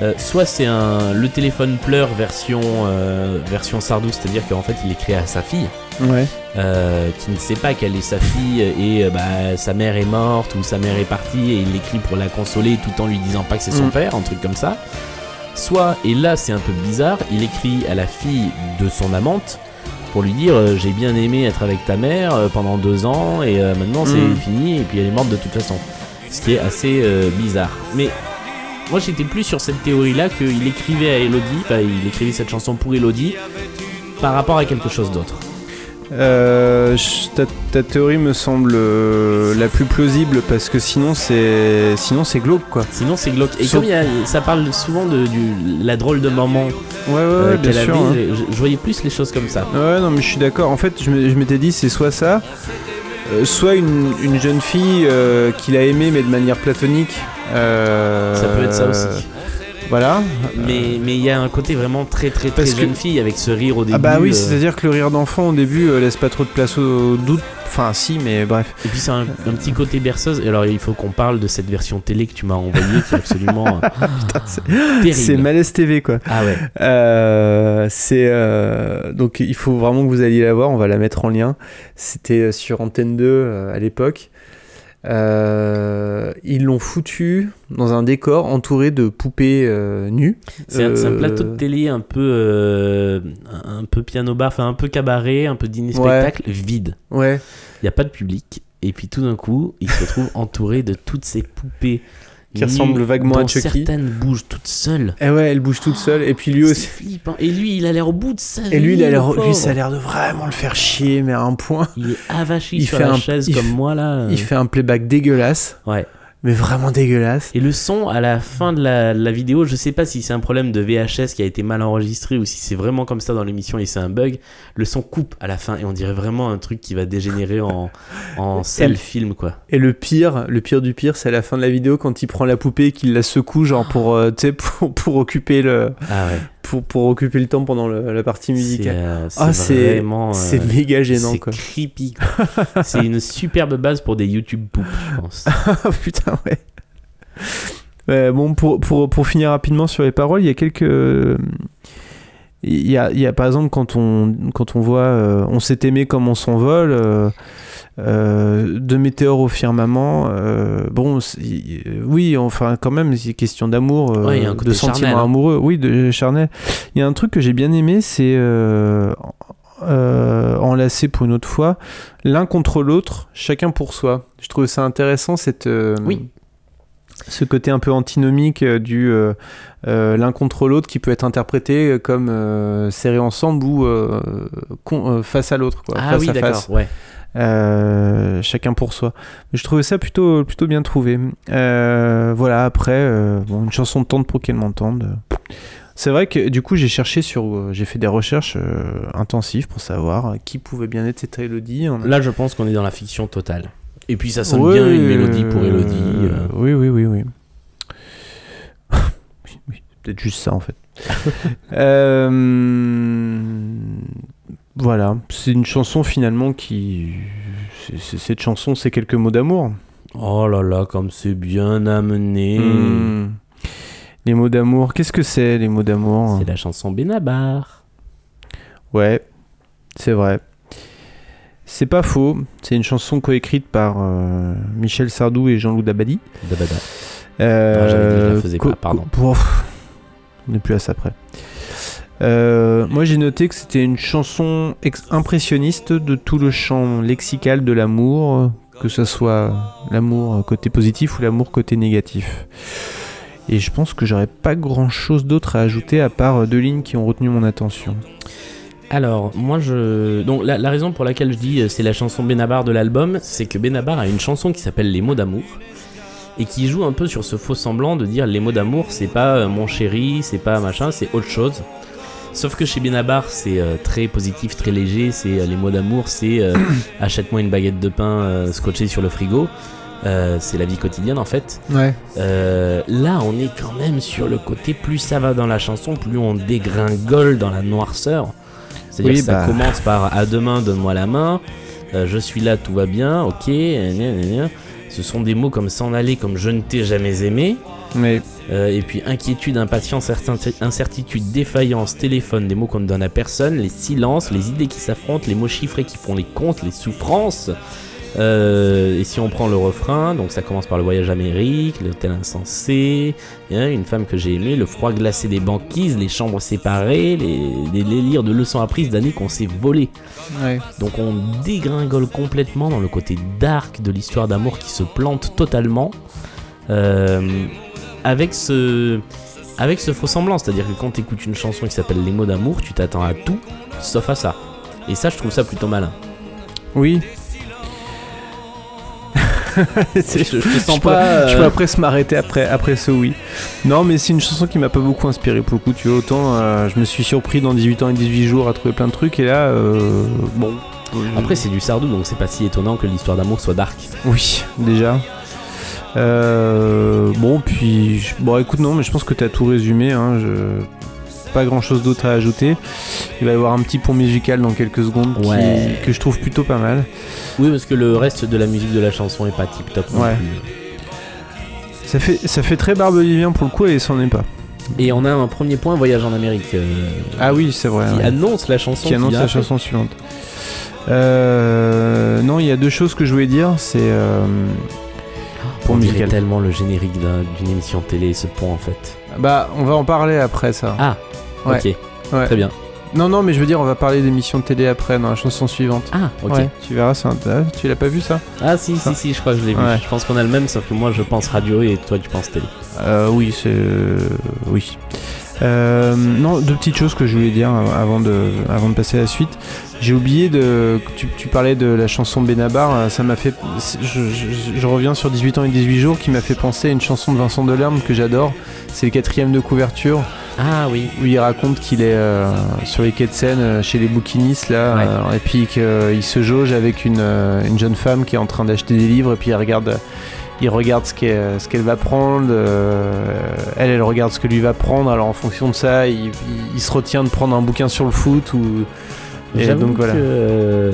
Euh, soit c'est un le téléphone pleure version euh, version Sardou, c'est-à-dire qu'en fait il écrit à sa fille. Ouais. euh, qui ne sait pas qu'elle est sa fille et euh, bah, sa mère est morte ou sa mère est partie et il l'écrit pour la consoler tout en lui disant pas que c'est son Mm. père, un truc comme ça. Soit, et là c'est un peu bizarre, il écrit à la fille de son amante pour lui dire euh, j'ai bien aimé être avec ta mère euh, pendant deux ans et euh, maintenant c'est Mm. fini et puis elle est morte de toute façon. Ce qui est assez bizarre. Mais moi j'étais plus sur cette théorie là qu'il écrivait à Elodie, enfin il écrivait cette chanson pour Elodie par rapport à quelque chose d'autre. Euh, ta, ta théorie me semble euh, la plus plausible parce que sinon c'est sinon c'est glauque quoi. Sinon, c'est glauque. Et Sauf- comme il y a- ça parle souvent de du, la drôle de maman Ouais, ouais, euh, ouais, bien sûr. avait, hein. je, je voyais plus les choses comme ça. Ouais, non, mais je suis d'accord. En fait, je m'étais dit, c'est soit ça, euh, soit une, une jeune fille euh, qu'il a aimée, mais de manière platonique. Euh, Ça peut être ça aussi. Voilà. Mais mais il y a un côté vraiment très très très Parce que- jeune fille avec ce rire au début. Ah bah oui, euh, c'est-à-dire que le rire d'enfant au début euh, laisse pas trop de place au doute. Enfin, si, mais bref. Et puis c'est un, un petit côté berceuse. Et alors il faut qu'on parle de cette version télé que tu m'as envoyée qui est absolument euh, terrible. C'est Malaise TV, quoi. Ah ouais. Euh, c'est euh, donc il faut vraiment que vous alliez la voir. On va la mettre en lien. C'était sur Antenne 2 euh, à l'époque. Euh, ils l'ont foutu dans un décor entouré de poupées euh, nues. C'est un, Euh, plateau de télé un peu un peu piano bar, enfin un peu cabaret, un peu dîner Ouais. spectacle, vide. Ouais. Il n'y a pas de public. Et puis tout d'un coup, il se retrouve entouré de toutes ces poupées Qui ressemblent vaguement à Chucky. Certaines bougent toutes seules. Et ouais, elle bouge toute seule. Et puis lui aussi. flippant. Et lui, il a l'air au bout de sa vie. Et lui, il a l'air, lui, ça a l'air de vraiment le faire chier, mais à un point. Il est avachi Il sur fait la un- chaise il comme fait- moi là. Il fait un playback dégueulasse, Ouais. Mais vraiment dégueulasse. Et le son à la fin de la, la vidéo, je sais pas si c'est un problème de VHS qui a été mal enregistré ou si c'est vraiment comme ça dans l'émission et c'est un bug. Le son coupe à la fin et on dirait vraiment un truc qui va dégénérer en, en sale film quoi. Et le pire, le pire du pire, c'est à la fin de la vidéo quand il prend la poupée et qu'il la secoue, genre pour, euh, pour, pour occuper le, Ah ouais. Pour, pour occuper le temps pendant le- la partie C'est musicale. euh, Ah, c'est c'est, vraiment. euh, c'est méga gênant, c'est creepy. c'est une superbe base pour des YouTube poop, je pense. Ah putain, ouais. Ouais, bon, pour, pour, pour finir rapidement sur les paroles, il y a quelques. Il y a, il y a par exemple quand on, quand on voit euh, On s'est aimé comme on s'envole, euh, de météores au firmament. euh, bon, oui, enfin, quand même, c'est question d'amour, euh, Ouais, de sentiments charnel, hein. amoureux. Oui, de charnel. Il y a un truc que j'ai bien aimé, c'est. Enlacé pour une autre fois, l'un contre l'autre, chacun pour soi. Je trouve ça intéressant cette, Oui. ce côté un peu antinomique du euh, euh, l'un contre l'autre qui peut être interprété comme euh, serré ensemble ou con- face à l'autre, quoi, Ah face oui, d'accord. face. Ouais. Euh, chacun pour soi. Je trouvais ça plutôt, plutôt bien trouvé. Euh, voilà, après, euh, bon, une chanson de tente pour qu'elle m'entende. C'est vrai que du coup, j'ai cherché sur. J'ai fait des recherches intensives pour savoir qui pouvait bien être cette Elodie. A- Là, je pense qu'on est dans la fiction totale. Et puis, ça sonne bien une mélodie pour Elodie. Oui, oui, oui, oui. oui, peut-être juste ça en fait. Euh, voilà, c'est une chanson finalement qui. c'est- cette chanson, c'est quelques mots d'amour. Oh là là, comme c'est bien amené. Hmm. Les mots d'amour, qu'est-ce que c'est les mots d'amour? C'est la chanson Benabar. Ouais, c'est vrai. C'est pas faux. C'est une chanson coécrite par euh, Michel Sardou et Jean-Loup Dabadi. Dabada. Euh, Ah, dit, je la faisais pas, pardon. on n'est plus à ça après. Euh, moi j'ai noté que c'était une chanson impressionniste de tout le champ lexical de l'amour, que ce soit l'amour côté positif ou l'amour côté négatif. Et je pense que j'aurais pas grand chose d'autre à ajouter à part deux lignes qui ont retenu mon attention. Alors, moi, je. Donc, la, la raison pour laquelle je dis euh, c'est la chanson Benabar de l'album, c'est que Benabar a une chanson qui s'appelle Les mots d'amour. Et qui joue un peu sur ce faux semblant de dire les mots d'amour, c'est pas euh, mon chéri, c'est pas machin, c'est autre chose. Sauf que chez Benabar, c'est euh, très positif, très léger. C'est euh, les mots d'amour, c'est euh, achète-moi une baguette de pain scotchée sur le frigo. C'est la vie quotidienne en fait. Ouais. Là, on est quand même sur le côté plus ça va dans la chanson, plus on dégringole dans la noirceur. C'est-à-dire Oui, que ça bah. commence par à demain, donne-moi la main. je suis là, tout va bien, ok. gna, gna, gna. Ce sont des mots comme s'en aller, comme je ne t'ai jamais aimé. Euh, et puis inquiétude, impatience, incertitude, défaillance, téléphone, des mots qu'on ne donne à personne, les silences, les idées qui s'affrontent, les mots chiffrés qui font les comptes, les souffrances. Euh, et si on prend le refrain, donc ça commence par le voyage d'Amérique, l'hôtel insensé, hein, une femme que j'ai aimée, le froid glacé des banquises, les chambres séparées, les, les de leçons apprises d'années qu'on s'est volées. ouais. Donc on dégringole complètement dans le côté dark de l'histoire d'amour qui se plante totalement euh, avec ce avec ce faux semblant, c'est-à-dire que quand tu écoutes une chanson qui s'appelle Les mots d'amour, tu t'attends à tout sauf à ça. Et ça, je trouve ça plutôt malin. Oui. Je, je te sens je pas. pourrais- je euh, pourrais presque m'arrêter après, après ce oui. Non, mais c'est une chanson qui m'a pas beaucoup inspiré pour le coup. Tu vois, autant euh, je me suis surpris dans 18 ans et 18 jours à trouver plein de trucs, et là, euh, bon. Après, c'est du Sardou, donc c'est pas si étonnant que l'histoire d'amour soit dark. Oui, déjà. Euh, bon, puis. je- Bon, écoute, non, mais je pense que tu as tout résumé. Hein, je... Pas grand chose d'autre à ajouter. Il va y avoir un petit pont musical dans quelques secondes qui- que je trouve plutôt pas mal. Oui, parce que le reste de la musique de la chanson est pas tip top. Ouais. Ça fait, ça fait très barbelivien pour le coup et c'en est pas. Et on a un premier point voyage en Amérique euh, Ah oui, c'est vrai. qui ouais. annonce la chanson qui annonce la chanson suivante. Euh, non, il y a deux choses que je voulais dire. C'est euh, pour On musical. tellement le générique d'un- d'une émission télé, ce pont en fait. Bah, on va en parler après ça. Ah, Ouais. ok, Ouais. très bien. Non, non, mais je veux dire, on va parler d'émissions de télé après dans la chanson suivante. Ah, ok. Ouais, tu verras, c'est un... tu l'as pas vu ça Ah, si, si, si, je crois que je l'ai vu. Ouais. Je pense qu'on a le même, sauf que moi je pense radio et toi tu penses télé. euh, Oui, c'est oui. Euh, non, deux petites choses que je voulais dire avant de, avant de passer à la suite. J'ai oublié de. Tu, tu parlais de la chanson Benabar, euh, ça m'a fait. Je, je- je reviens sur 18 ans et 18 jours qui m'a fait penser à une chanson de Vincent Delerme que j'adore. C'est le quatrième de couverture Ah oui. où il raconte qu'il est euh, sur les quais de Seine euh, chez les bouquinistes là, Ouais. euh, et puis qu'il se jauge avec une, euh, une jeune femme qui est en train d'acheter des livres et puis il regarde. Il regarde ce qu'elle ce qu'elle va prendre, euh, elle, elle regarde ce que lui va prendre. Alors en fonction de ça, il, il- il se retient de prendre un bouquin sur le foot ou. Et J'avoue donc voilà. que euh,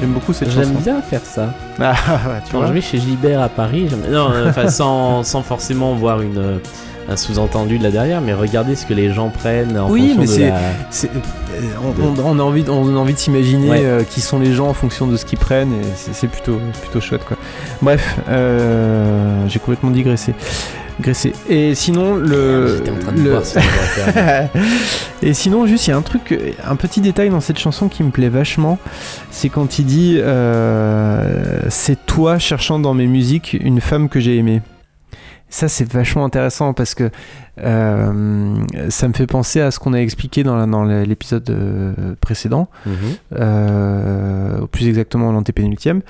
J'aime beaucoup cette j'aime chanson. bien faire ça. Ah, tu Quand vois. je vais chez Gilbert à Paris, j'aime- non, euh, enfin sans, sans forcément voir une, euh, un sous-entendu de là derrière, mais regarder ce que les gens prennent en Oui, fonction mais de c'est- la... C'est- euh, on, a envie, on a envie de s'imaginer Ouais. euh, qui sont les gens en fonction de ce qu'ils prennent et c'est c'est plutôt, plutôt chouette quoi. Bref, euh, j'ai complètement digressé. Graissé. Et sinon le, J'étais en train de le- voir et sinon juste il y a un truc, un petit détail dans cette chanson qui me plaît vachement, c'est quand il dit euh, c'est toi cherchant dans mes musiques une femme que j'ai aimée. Ça, c'est vachement intéressant parce que euh, ça me fait penser à ce qu'on a expliqué dans, la- dans l'épisode euh, précédent, Mhm. euh, plus exactement l'antépénultième.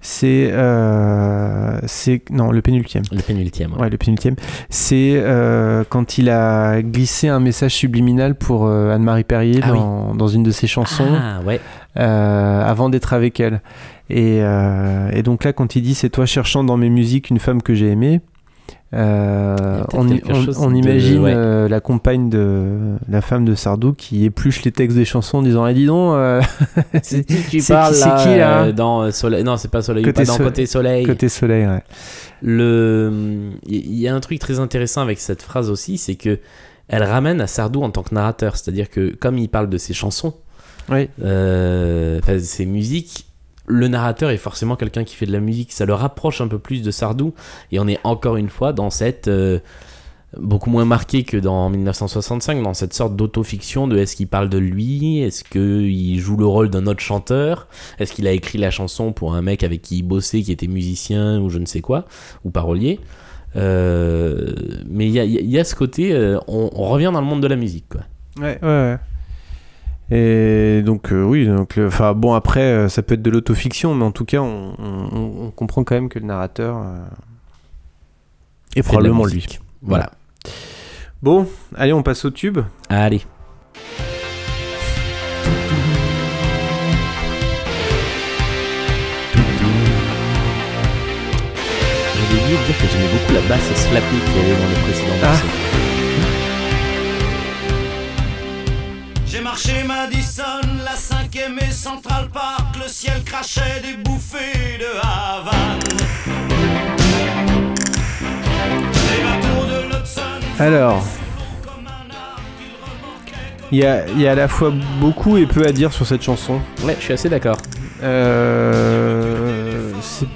C'est. euh, c'est non, le pénultième. Le pénultième. ouais. Ouais, le pénultième. C'est quand il a glissé un message subliminal pour Anne-Marie Perrier Ah oui. dans, une de ses chansons Ah ouais. avant d'être avec elle. Et, et donc là, quand il dit c'est toi cherchant dans mes musiques une femme que j'ai aimée, euh, on, de- imagine ouais. euh, la compagne de la femme de Sardou qui épluche les textes des chansons en disant Eh, dis donc, euh, c'est qui- qui, là dans Soleil? Non, c'est pas Soleil. Côté pas dans Soleil. Côté Soleil. côté soleil. Ouais. Le, il y a un truc très intéressant avec cette phrase aussi, c'est que elle ramène à Sardou en tant que narrateur, c'est-à-dire que comme il parle de ses chansons, Oui. ses musiques, le narrateur est forcément quelqu'un qui fait de la musique. Ça le rapproche un peu plus de Sardou, et on est encore une fois dans cette euh, beaucoup moins marqué que dans 1965, dans cette sorte d'autofiction de est-ce qu'il parle de lui, est-ce qu'il joue le rôle d'un autre chanteur, est-ce qu'il a écrit la chanson pour un mec avec qui il bossait, qui était musicien ou je ne sais quoi, ou parolier. Euh, mais il y a, y ce côté, euh, on, on revient dans le monde de la musique. Quoi. Ouais, ouais, ouais. Et donc, euh, oui, donc, enfin, bon, après, euh, ça peut être de l'autofiction, mais en tout cas, on, on- on comprend quand même que le narrateur euh, est probablement lui. Voilà. Bon, allez, on passe au tube. Allez. J'avais oublié de dire que j'aimais beaucoup la basse slappée qu'il y avait dans le précédent Ah. morceau. J'ai marché Madison, et Central Park, le ciel crachait des bouffées de Havane. Les bateaux de l'Hudson Alors, il y a, il y a à la fois beaucoup et peu à dire sur cette chanson. Ouais, je suis assez d'accord. Euh, c'est-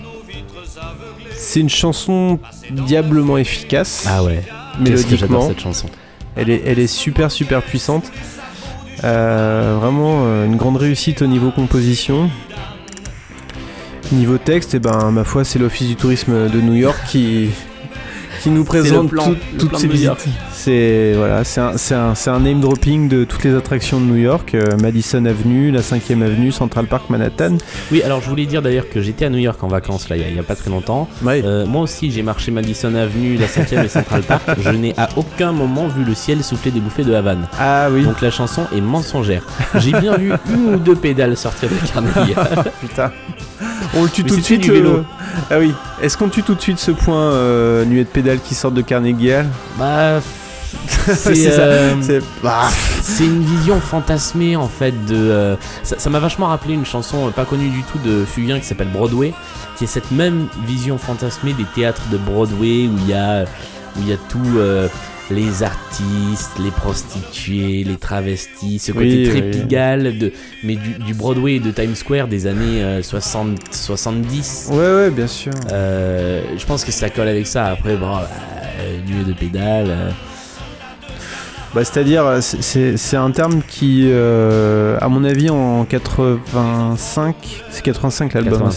une chanson diablement efficace, Ah ouais. Mélodiquement. cette chanson. Elle est, elle est super super puissante. Euh, vraiment euh, une grande réussite au niveau composition. Niveau texte, et ben ma foi c'est l'office du tourisme de New York qui qui nous présente plan- tout- le toutes ces visites. C'est voilà, c'est un, un, un name dropping de toutes les attractions de New York, euh, Madison Avenue, la 5ème avenue, Central Park, Manhattan. Oui, alors je voulais dire d'ailleurs que j'étais à New York en vacances là, il y a- pas très longtemps. Ouais. Euh, moi aussi, j'ai marché Madison Avenue, la 5ème et Central Park. Je n'ai à aucun moment vu le ciel souffler des bouffées de Havane. ah oui. Donc la chanson est mensongère. J'ai bien vu une ou deux pédales sortir de Carnegie. Putain. On le tue Mais tout de suite. du vélo. le- Ah oui. Est-ce qu'on tue tout de suite ce point euh, nuée de pédales qui sort de Carnegie Hall bah, C'est euh, bah, c'est une vision fantasmée en fait de. euh, ça m'a vachement rappelé une chanson euh, pas connue du tout de Fugain qui s'appelle Broadway, qui est cette même vision fantasmée des théâtres de Broadway où il y a où il y a tout. euh, les artistes, les prostituées, les travestis, ce côté Oui, très oui. pigalle, de, mais du, du Broadway et de Times Square des années euh, 60, 70. Ouais, ouais, bien sûr. Euh, je pense que ça colle avec ça. Après, bon, euh, nuée de pédales. euh, Bah, C'est-à-dire, euh, c'est- un terme qui, euh, à mon avis, en 85, c'est 85 l'album.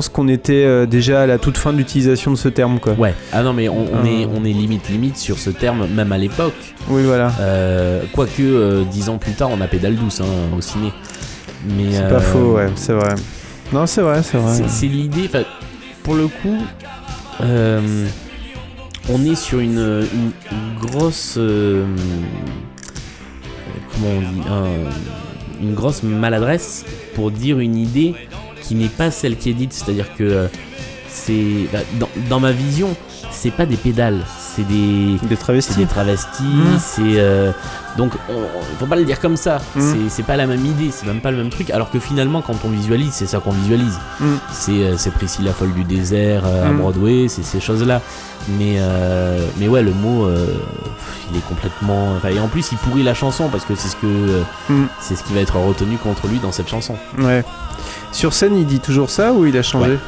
C'est 85. ça Je pense qu'on était euh, déjà à la toute fin de l'utilisation de ce terme, quoi. Ouais. Ah non, mais on, on Euh. est, on est limite limite sur ce terme, même à l'époque. Oui, voilà. Euh, Quoique, dix ans plus tard, on a pédale douce hein, au ciné. Mais C'est pas faux, ouais, c'est vrai. Non, c'est vrai, c'est vrai. c'est- l'idée. Pour le coup, euh, on est sur une, une- une grosse. euh, comment on dit un- Une grosse maladresse pour dire une idée qui n'est pas celle qui est dite. C'est-à-dire que euh, c'est. bah, dans, dans ma vision, c'est pas des pédales, c'est des. Des travestis. des travestis, Mm. c'est. euh, donc, on, faut pas le dire comme ça. Mm. C'est- pas la même idée, c'est même pas le même truc. Alors que finalement, quand on visualise, c'est ça qu'on visualise. Mm. C'est euh, c'est Priscilla folle du désert euh, à Mm. Broadway, c'est ces choses-là. Mais, euh, mais ouais, le mot, euh, il est complètement. enfin, et en plus, il pourrit la chanson parce que c'est ce que c'est ce qui va être retenu contre lui dans cette chanson. Ouais. Sur scène, il dit toujours ça ou il a changé? Ouais.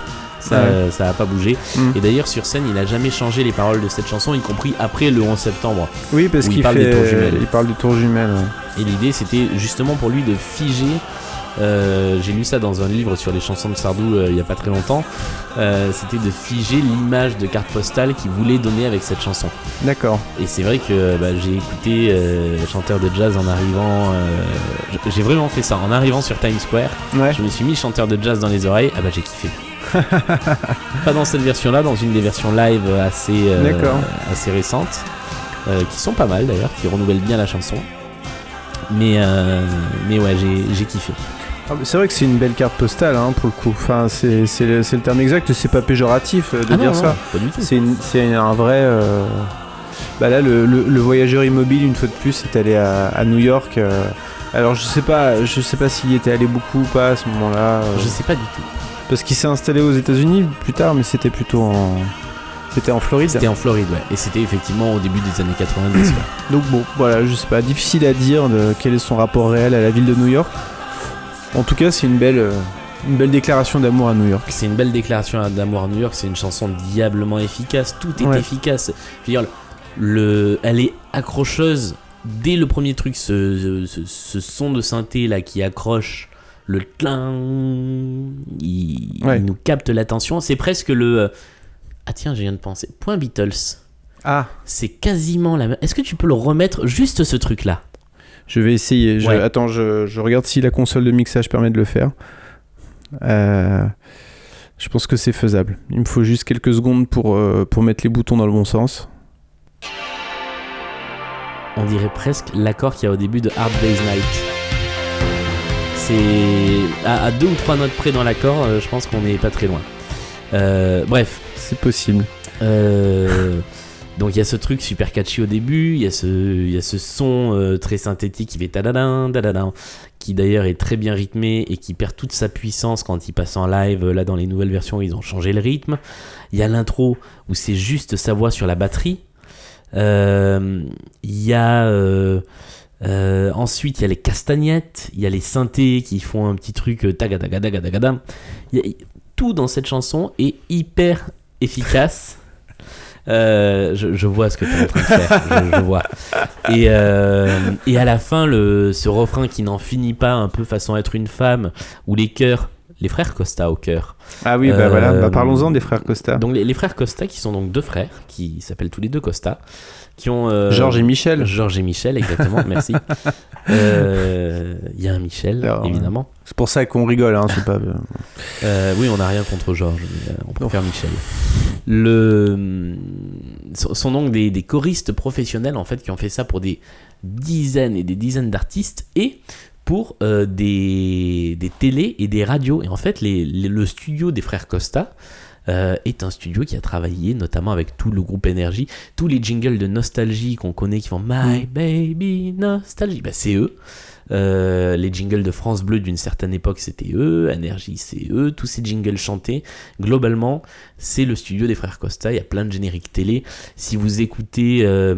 Ça, Ouais. euh, ça a pas bougé. Mm. Et d'ailleurs, sur scène, il a jamais changé les paroles de cette chanson, y compris après le 11 septembre. Oui, parce qu'il parle fait... des tours jumelles. Il parle du tour jumelle, ouais. Et l'idée, c'était justement pour lui de figer euh, j'ai lu ça dans un livre sur les chansons de Sardou euh, il y a pas très longtemps. Euh, C'était de figer l'image de carte postale qu'il voulait donner avec cette chanson. D'accord. Et c'est vrai que bah, j'ai écouté chanteur de jazz en arrivant. j'ai vraiment fait ça en arrivant sur Times Square. Ouais. Je me suis mis chanteur de jazz dans les oreilles. Ah bah j'ai kiffé. Pas dans cette version-là, dans une des versions live assez, euh, assez récentes, euh, qui sont pas mal d'ailleurs, qui renouvellent bien la chanson. Mais, euh, mais ouais, j'ai kiffé. Ah, c'est vrai que c'est une belle carte postale hein, pour le coup. Enfin, c'est le, terme exact. C'est pas péjoratif de Ah dire non, ça. C'est un vrai. Bah là, le, le- le voyageur immobile, une fois de plus, est allé à, à New York. Alors, je sais pas, je sais pas s'il y était allé beaucoup ou pas à ce moment-là. Je sais pas du tout. Parce qu'il s'est installé aux États-Unis plus tard, mais c'était plutôt en. C'était en Floride. C'était en Floride, ouais. Et c'était effectivement au début des années 90. ouais. Donc bon, voilà, je sais pas, difficile à dire de quel est son rapport réel à la ville de New York. En tout cas, c'est une belle, euh, une belle déclaration d'amour à New York. C'est une belle déclaration d'amour à New York. C'est une chanson diablement efficace. Tout est Ouais. efficace. Je veux dire, le, elle est accrocheuse dès le premier truc. Ce, ce, ce son de synthé là qui accroche le clin, il, Ouais. il nous capte l'attention. C'est presque le. euh, Ah tiens, je viens de penser. Point Beatles. Ah, C'est quasiment la même. Est-ce que tu peux le remettre juste ce truc là je vais essayer. Je- Ouais. Attends, je, je regarde si la console de mixage permet de le faire. Euh, je pense que c'est faisable. Il me faut juste quelques secondes pour, euh, pour mettre les boutons dans le bon sens. on dirait presque l'accord qu'il y a au début de Hard Day's Night. C'est à, à deux ou trois notes près dans l'accord, euh, je pense qu'on n'est pas très loin. Euh, bref, C'est possible. euh, donc il y a ce truc super catchy au début, il y a ce, il y a ce son euh, très synthétique qui fait tadadin, tadadin, qui d'ailleurs est très bien rythmé et qui perd toute sa puissance quand il passe en live. Là, dans les nouvelles versions, ils ont changé le rythme. Il y a l'intro où c'est juste sa voix sur la batterie. Euh, Il y a euh, euh, ensuite il y a les castagnettes, il y a les synthés qui font un petit truc euh, tagadagadagadagada. Tout dans cette chanson est hyper efficace. Euh, je, je vois ce que tu es en train de faire, je, je vois. Et, euh, et à la fin, le, ce refrain qui n'en finit pas, un peu façon être une femme, où les chœurs, les frères Costa au chœur, Ah oui, bah Euh, voilà. Bah, Parlons-en des frères Costa. donc les, les frères Costa, qui sont donc deux frères, qui s'appellent tous les deux Costa, qui ont... euh, Georges et Michel. Georges et Michel, exactement, merci. Euh, Il y a un Michel, Alors, évidemment. C'est pour ça qu'on rigole. Hein, c'est pas... Euh, oui, on n'a rien contre Georges, on préfère Michel. Le... Ce sont donc des, des choristes professionnels, en fait, qui ont fait ça pour des dizaines et des dizaines d'artistes, et pour des, des télés et des radios. Et en fait, les- les- le studio des frères Costa euh, est un studio qui a travaillé notamment avec tout le groupe Énergie, tous les jingles de nostalgie qu'on connaît qui font My Baby Nostalgie, bah, c'est eux. Euh, les jingles de France Bleu d'une certaine époque, c'était eux. Énergie, c'est eux. Tous ces jingles chantés, globalement, c'est le studio des frères Costa. Il y a plein de génériques télé. Si vous écoutez euh,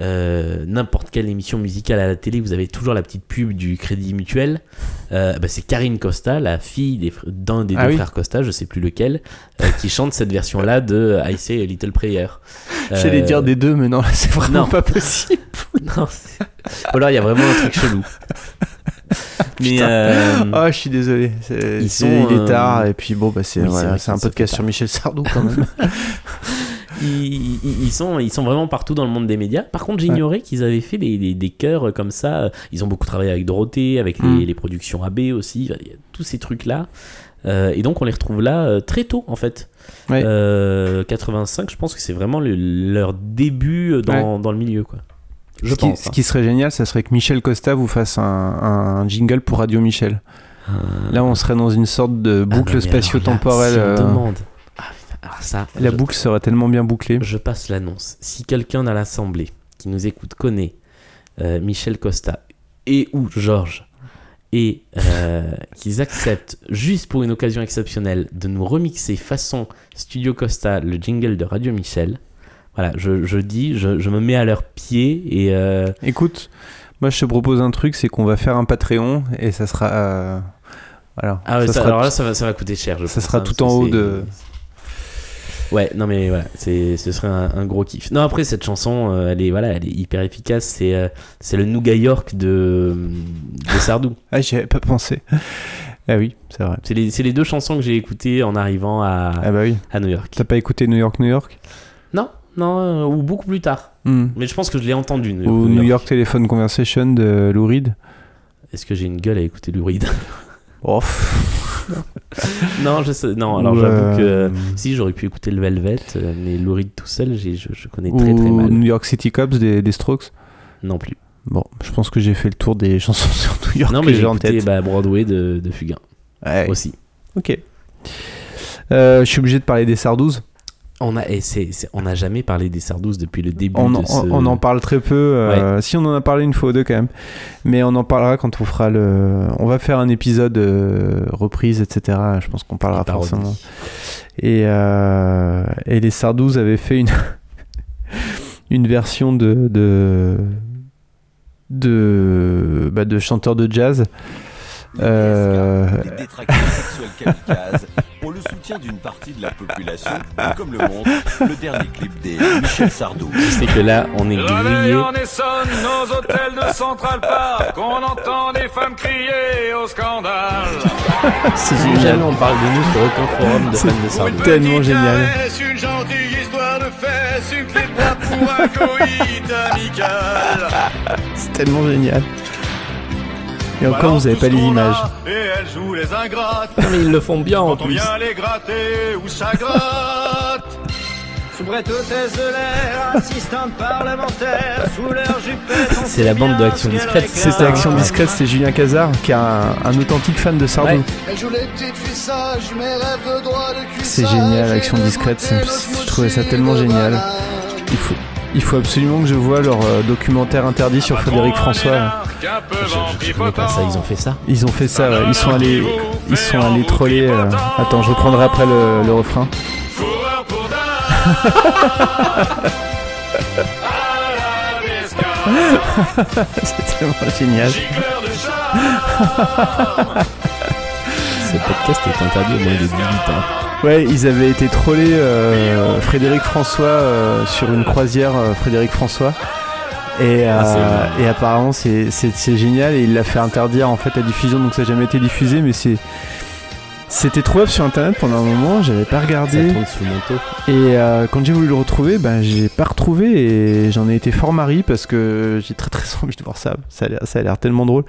euh, n'importe quelle émission musicale à la télé, vous avez toujours la petite pub du Crédit Mutuel. Euh, bah, c'est Karine Costa, la fille des d'un des Ah deux oui. frères Costa, je sais plus lequel, euh, qui chante cette version-là de I Say a Little Prayer. J'allais dire des deux, mais non, c'est vraiment non. pas possible. non, Ou alors il y a vraiment un truc chelou. Mais Ah, je suis désolé. Ils sont, il est tard et puis bon, bah c'est, oui, voilà, un podcast sur. Michel Sardou quand même. Ils, ils- ils sont, ils sont vraiment partout dans le monde des médias. Par contre, j'ignorais qu'ils avaient fait des, des, des chœurs comme ça. Ils ont beaucoup travaillé avec Dorothée, avec les, Mm. les productions AB aussi, tous ces trucs-là. Euh, et donc on les retrouve là euh, très tôt en fait. Ouais. Euh, 85, je pense que c'est vraiment le- leur début dans, dans le milieu quoi. Je ce, qui, pense. ce qui serait génial, ça serait que Michel Costa vous fasse un, un jingle pour Radio Michel. hein. Là, on serait dans une sorte de Ah boucle mais spatio-temporelle. si on demande. Ah, putain, alors ça, La je- boucle serait tellement bien bouclée. Je passe l'annonce. Si quelqu'un à l'Assemblée qui nous écoute connaît euh, Michel Costa et ou Georges et euh, qu'ils acceptent juste pour une occasion exceptionnelle de nous remixer façon Studio Costa le jingle de Radio Michel, voilà, je, je dis, je, je me mets à leurs pieds et euh, Écoute, moi je te propose un truc, c'est qu'on va faire un Patreon et ça sera. voilà. ah ouais, ça ça- sera alors là ça va, ça va coûter cher. Je ça pense, sera hein, tout en haut de- Ouais, non mais voilà, c'est, ce serait un, un gros kiff. Non, après cette chanson, euh, elle est voilà, elle est hyper efficace. C'est, euh, c'est le Nougat York de, de Sardou. Ah, j'y avais pas pensé. Ah oui, c'est vrai. C'est les, c'est les deux chansons que j'ai écoutées en arrivant à, Ah bah oui. à New York. T'as pas écouté New York, New York? Non, non, euh, ou beaucoup plus tard. Hmm. Mais je pense que je l'ai entendu. New York, Ou New New York. York Telephone Conversation de Lou Reed Est-ce que j'ai une gueule à écouter Lou Reed? Oh. Non, je sais, non. Alors Ou, j'avoue que euh, si j'aurais pu écouter le Velvet, euh, mais Lou Reed tout seul, je, je connais très très mal. New York City Cops des, des Strokes? Non plus. Bon, je pense que j'ai fait le tour des chansons sur New York non, mais j'ai écouté tête. bah, Broadway de, de Fugain Ouais, aussi. ok. Euh, je suis obligé de parler des Sardous. On a, et on n'a jamais parlé des Sardous depuis le début On, de en- ce... on en parle très peu. euh, Si on en a parlé une fois ou deux quand même, mais on en parlera quand on fera le. On va faire un épisode euh, reprise, etc. Je pense qu'on parlera forcément. Et, euh, et les Sardous avaient fait une une version de de de, bah, de chanteurs de jazz. Euh, des détracteurs sexuels kamikazes pour le soutien d'une partie de la population, comme le montre le dernier clip des Michel Sardou. C'est que là, on est grillé. en Essonne, nos hôtels de Central Park, on entend des femmes crier au scandale. c'est Si génial. jamais on parle de nous sur aucun forum de fans de Sardou. tellement génial. Caresse, une gentille histoire de fesses, une clé de bois pour un coït amical. C'est tellement génial. Et encore, vous avez tout pas les images. Et elle joue les ingrates. Mais ils le font bien en Quand on plus. vient les gratter où ça gratte. Soubrette hôtesse de l'air, assistante parlementaire, sous leur jupette. on C'est la bande de Action Discrète. C'était Action Discrète, c'était Julien Cazard, qui est un, un authentique fan de Sardou. Ouais. Elle joue les petites filles sages, mes rêves de droit de cul C'est génial, Action Discrète, c'est- je trouvais ça tellement génial. Il faut, il faut absolument que je vois leur euh, documentaire interdit sur Frédéric François. Je, je connais pas ça, ils ont fait ça. Ils ont fait ça, ouais. ils sont allés, ils sont allés troller. euh, Attends, je reprendrai après le, le refrain. C'est tellement génial. Ce podcast est interdit au moins de 18 ans. Ouais, ils avaient été trollés euh, Frédéric François euh, sur une croisière euh, Frédéric François. Et, euh, Ah, et apparemment c'est, c'est, c'est génial. Et il l'a fait interdire en fait la diffusion. Donc ça n'a jamais été diffusé mais c'est c'était trouvable sur internet pendant un moment j'avais pas Ça regardé tourne sous et euh, quand j'ai voulu le retrouver ben j'ai pas retrouvé et j'en ai été fort mari parce que j'ai très très envie de voir ça. Ça a l'air, ça tellement drôle.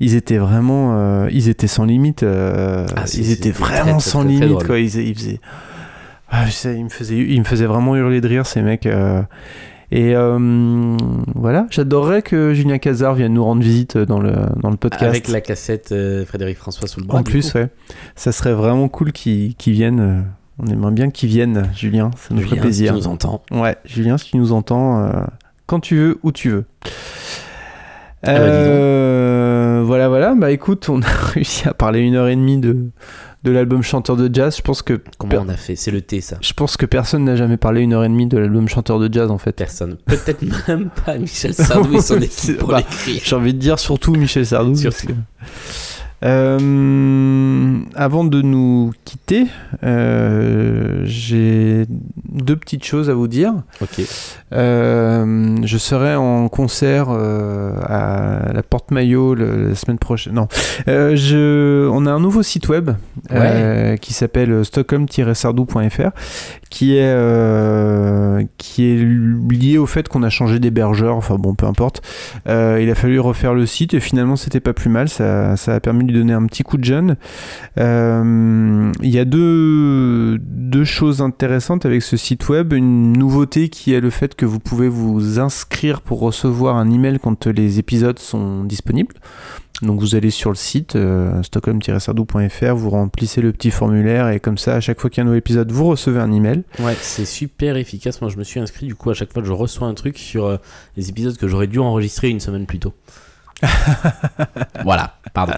Ils étaient vraiment euh, ils étaient sans limite euh, Ah, ils étaient vraiment très, très, sans très, limite quoi. Ils, ils faisaient ah, je sais, il me faisait il me faisait vraiment hurler de rire ces mecs. Et euh, voilà j'adorerais que Julien Cazard vienne nous rendre visite dans le dans le podcast Avec la cassette euh, Frédéric François sous le bras. en plus ouais ça serait vraiment cool qu'il qu'il vienne euh, on aimerait bien qu'il vienne Julien ça nous Julien, ferait plaisir si tu nous entends. Ouais, Julien, si tu nous entends, euh, quand tu veux, où tu veux. bah, donc. Euh, voilà, voilà. Bah écoute, on a réussi à parler une heure et demie de, de l'album Chanteur de Jazz. Je pense que Comment on a fait C'est le thé, ça. je pense que personne n'a jamais parlé une heure et demie de l'album Chanteur de Jazz en fait. Personne. Peut-être même pas Michel Sardou et son équipe pour bah, l'écrire. J'ai envie de dire surtout Michel Sardou. parce Surtout. que- Euh, avant de nous quitter, euh, j'ai deux petites choses à vous dire. Ok. Euh, je serai en concert à la Porte Maillot la semaine prochaine. Non, je, on a un nouveau site web qui s'appelle stockholm-sardou.fr, qui est qui est lié au fait qu'on a changé d'hébergeur. Enfin bon, peu importe. Il a fallu refaire le site et finalement c'était pas plus mal. Ça, ça a permis de lui donner un petit coup de jeune. Euh, il y a deux, deux choses intéressantes avec ce site web. Une nouveauté qui est le fait que vous pouvez vous inscrire pour recevoir un email quand les épisodes sont disponibles. Donc vous allez sur le site euh, stockholm-sardou.fr, vous remplissez le petit formulaire et comme ça, à chaque fois qu'il y a un nouvel épisode, vous recevez un email. Ouais, c'est super efficace. Moi, je me suis inscrit. Du coup, à chaque fois, je reçois un truc sur euh, les épisodes que j'aurais dû enregistrer une semaine plus tôt. voilà, pardon.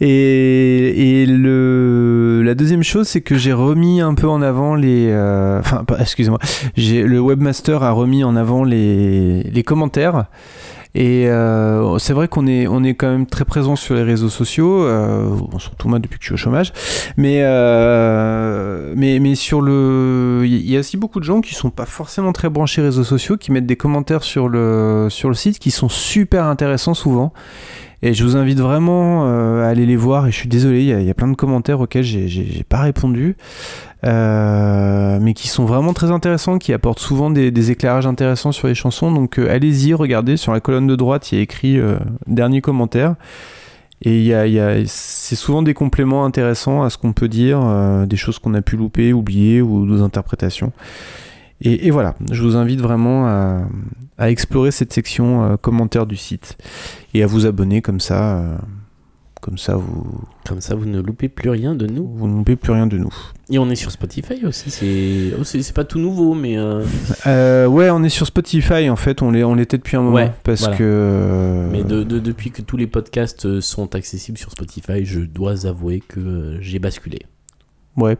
Et, le, la deuxième chose, c'est que j'ai remis un peu en avant les. euh, Enfin, excusez-moi. Le webmaster a remis en avant les, les commentaires. Et euh, c'est vrai qu'on est, on est quand même très présent sur les réseaux sociaux, euh, surtout moi depuis que je suis au chômage. Mais, euh, mais, mais sur le. Il y a aussi beaucoup de gens qui sont pas forcément très branchés réseaux sociaux, qui mettent des commentaires sur le, sur le site qui sont super intéressants souvent. Et je vous invite vraiment euh, à aller les voir. Et je suis désolé, il y, a- plein de commentaires auxquels j'ai- pas répondu. Euh, mais qui sont vraiment très intéressants, qui apportent souvent des, éclairages intéressants sur les chansons. Donc euh, allez-y, regardez, sur la colonne de droite, il y a écrit dernier commentaire. Et y a, c'est souvent des compléments intéressants à ce qu'on peut dire, des choses qu'on a pu louper, oublier ou des interprétations. Et, et voilà, je vous invite vraiment à, à explorer cette section euh, commentaires du site et à vous abonner comme ça. euh, comme ça, vous Comme ça, vous ne loupez plus rien de nous. vous ne loupez plus rien de nous. Et on est sur Spotify aussi. C'est oh, c'est pas tout nouveau, mais euh, ouais, on est sur Spotify en fait, on l'est- on l'était depuis un moment. Ouais, parce voilà. que. mais de, de- depuis que tous les podcasts sont accessibles sur Spotify, je dois avouer que j'ai basculé. Ouais.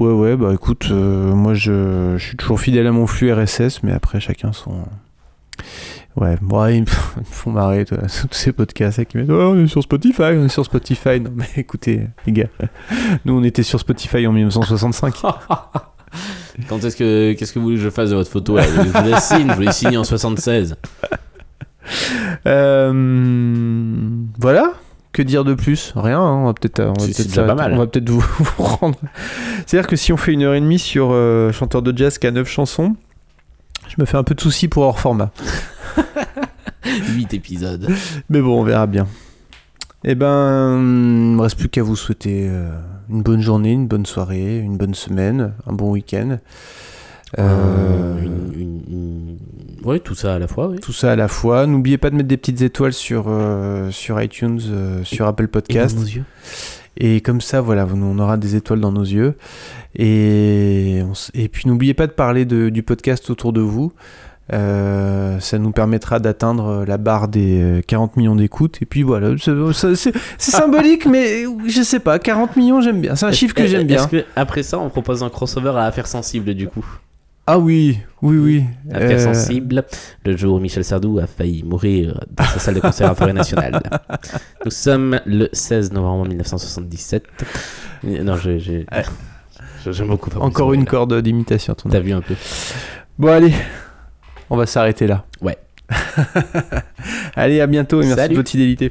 Ouais, ouais, bah écoute, euh, moi je, je suis toujours fidèle à mon flux RSS, mais après chacun son. Ouais, bon, ils me me font marrer, toi, tous ces podcasts qui mettent Oh, on est sur Spotify, on est sur Spotify. Non, mais écoutez, les gars, nous on était sur Spotify en 1965. Quand est-ce que qu'est-ce que vous voulez que je fasse de votre photo là? Je vous la signe, je vous l'ai signé en 76. Euh, voilà. Que dire de plus? Rien. hein, On va peut-être, on va va peut-être vous, vous rendre. C'est-à-dire que si on fait une heure et demie sur euh, chanteur de jazz qui a 9 chansons, je me fais un peu de soucis pour hors format. 8 épisodes. Mais bon, on verra bien. Eh ben, il me reste plus qu'à vous souhaiter euh, une bonne journée, une bonne soirée, une bonne semaine, un bon week-end. Euh, une- une- une- Ouais, tout ça à la fois, oui. Tout ça à la fois. N'oubliez pas de mettre des petites étoiles sur, euh, sur iTunes, euh, sur Apple Et Podcast. dans nos yeux. Et comme ça, voilà, on aura des étoiles dans nos yeux. Et, on et puis n'oubliez pas de parler de- du podcast autour de vous. Euh, ça nous permettra d'atteindre la barre des euh, 40 millions d'écoutes. Et puis voilà, c'est symbolique, mais je sais pas, 40 millions, j'aime bien. C'est un chiffre que j'aime bien. Que après ça, on propose un crossover à affaires sensibles du coup? Ah oui, oui, oui. Affaires Euh, sensibles, le jour où Michel Sardou a failli mourir dans sa salle de concert à Forêt Nationale. Nous sommes le 16 novembre 1977. Non, j'ai- j'ai- j'aime beaucoup. Encore une corde d'imitation. T'as vu un peu Bon, allez, on va s'arrêter là. Ouais. allez, à bientôt et merci Salut. de votre fidélité.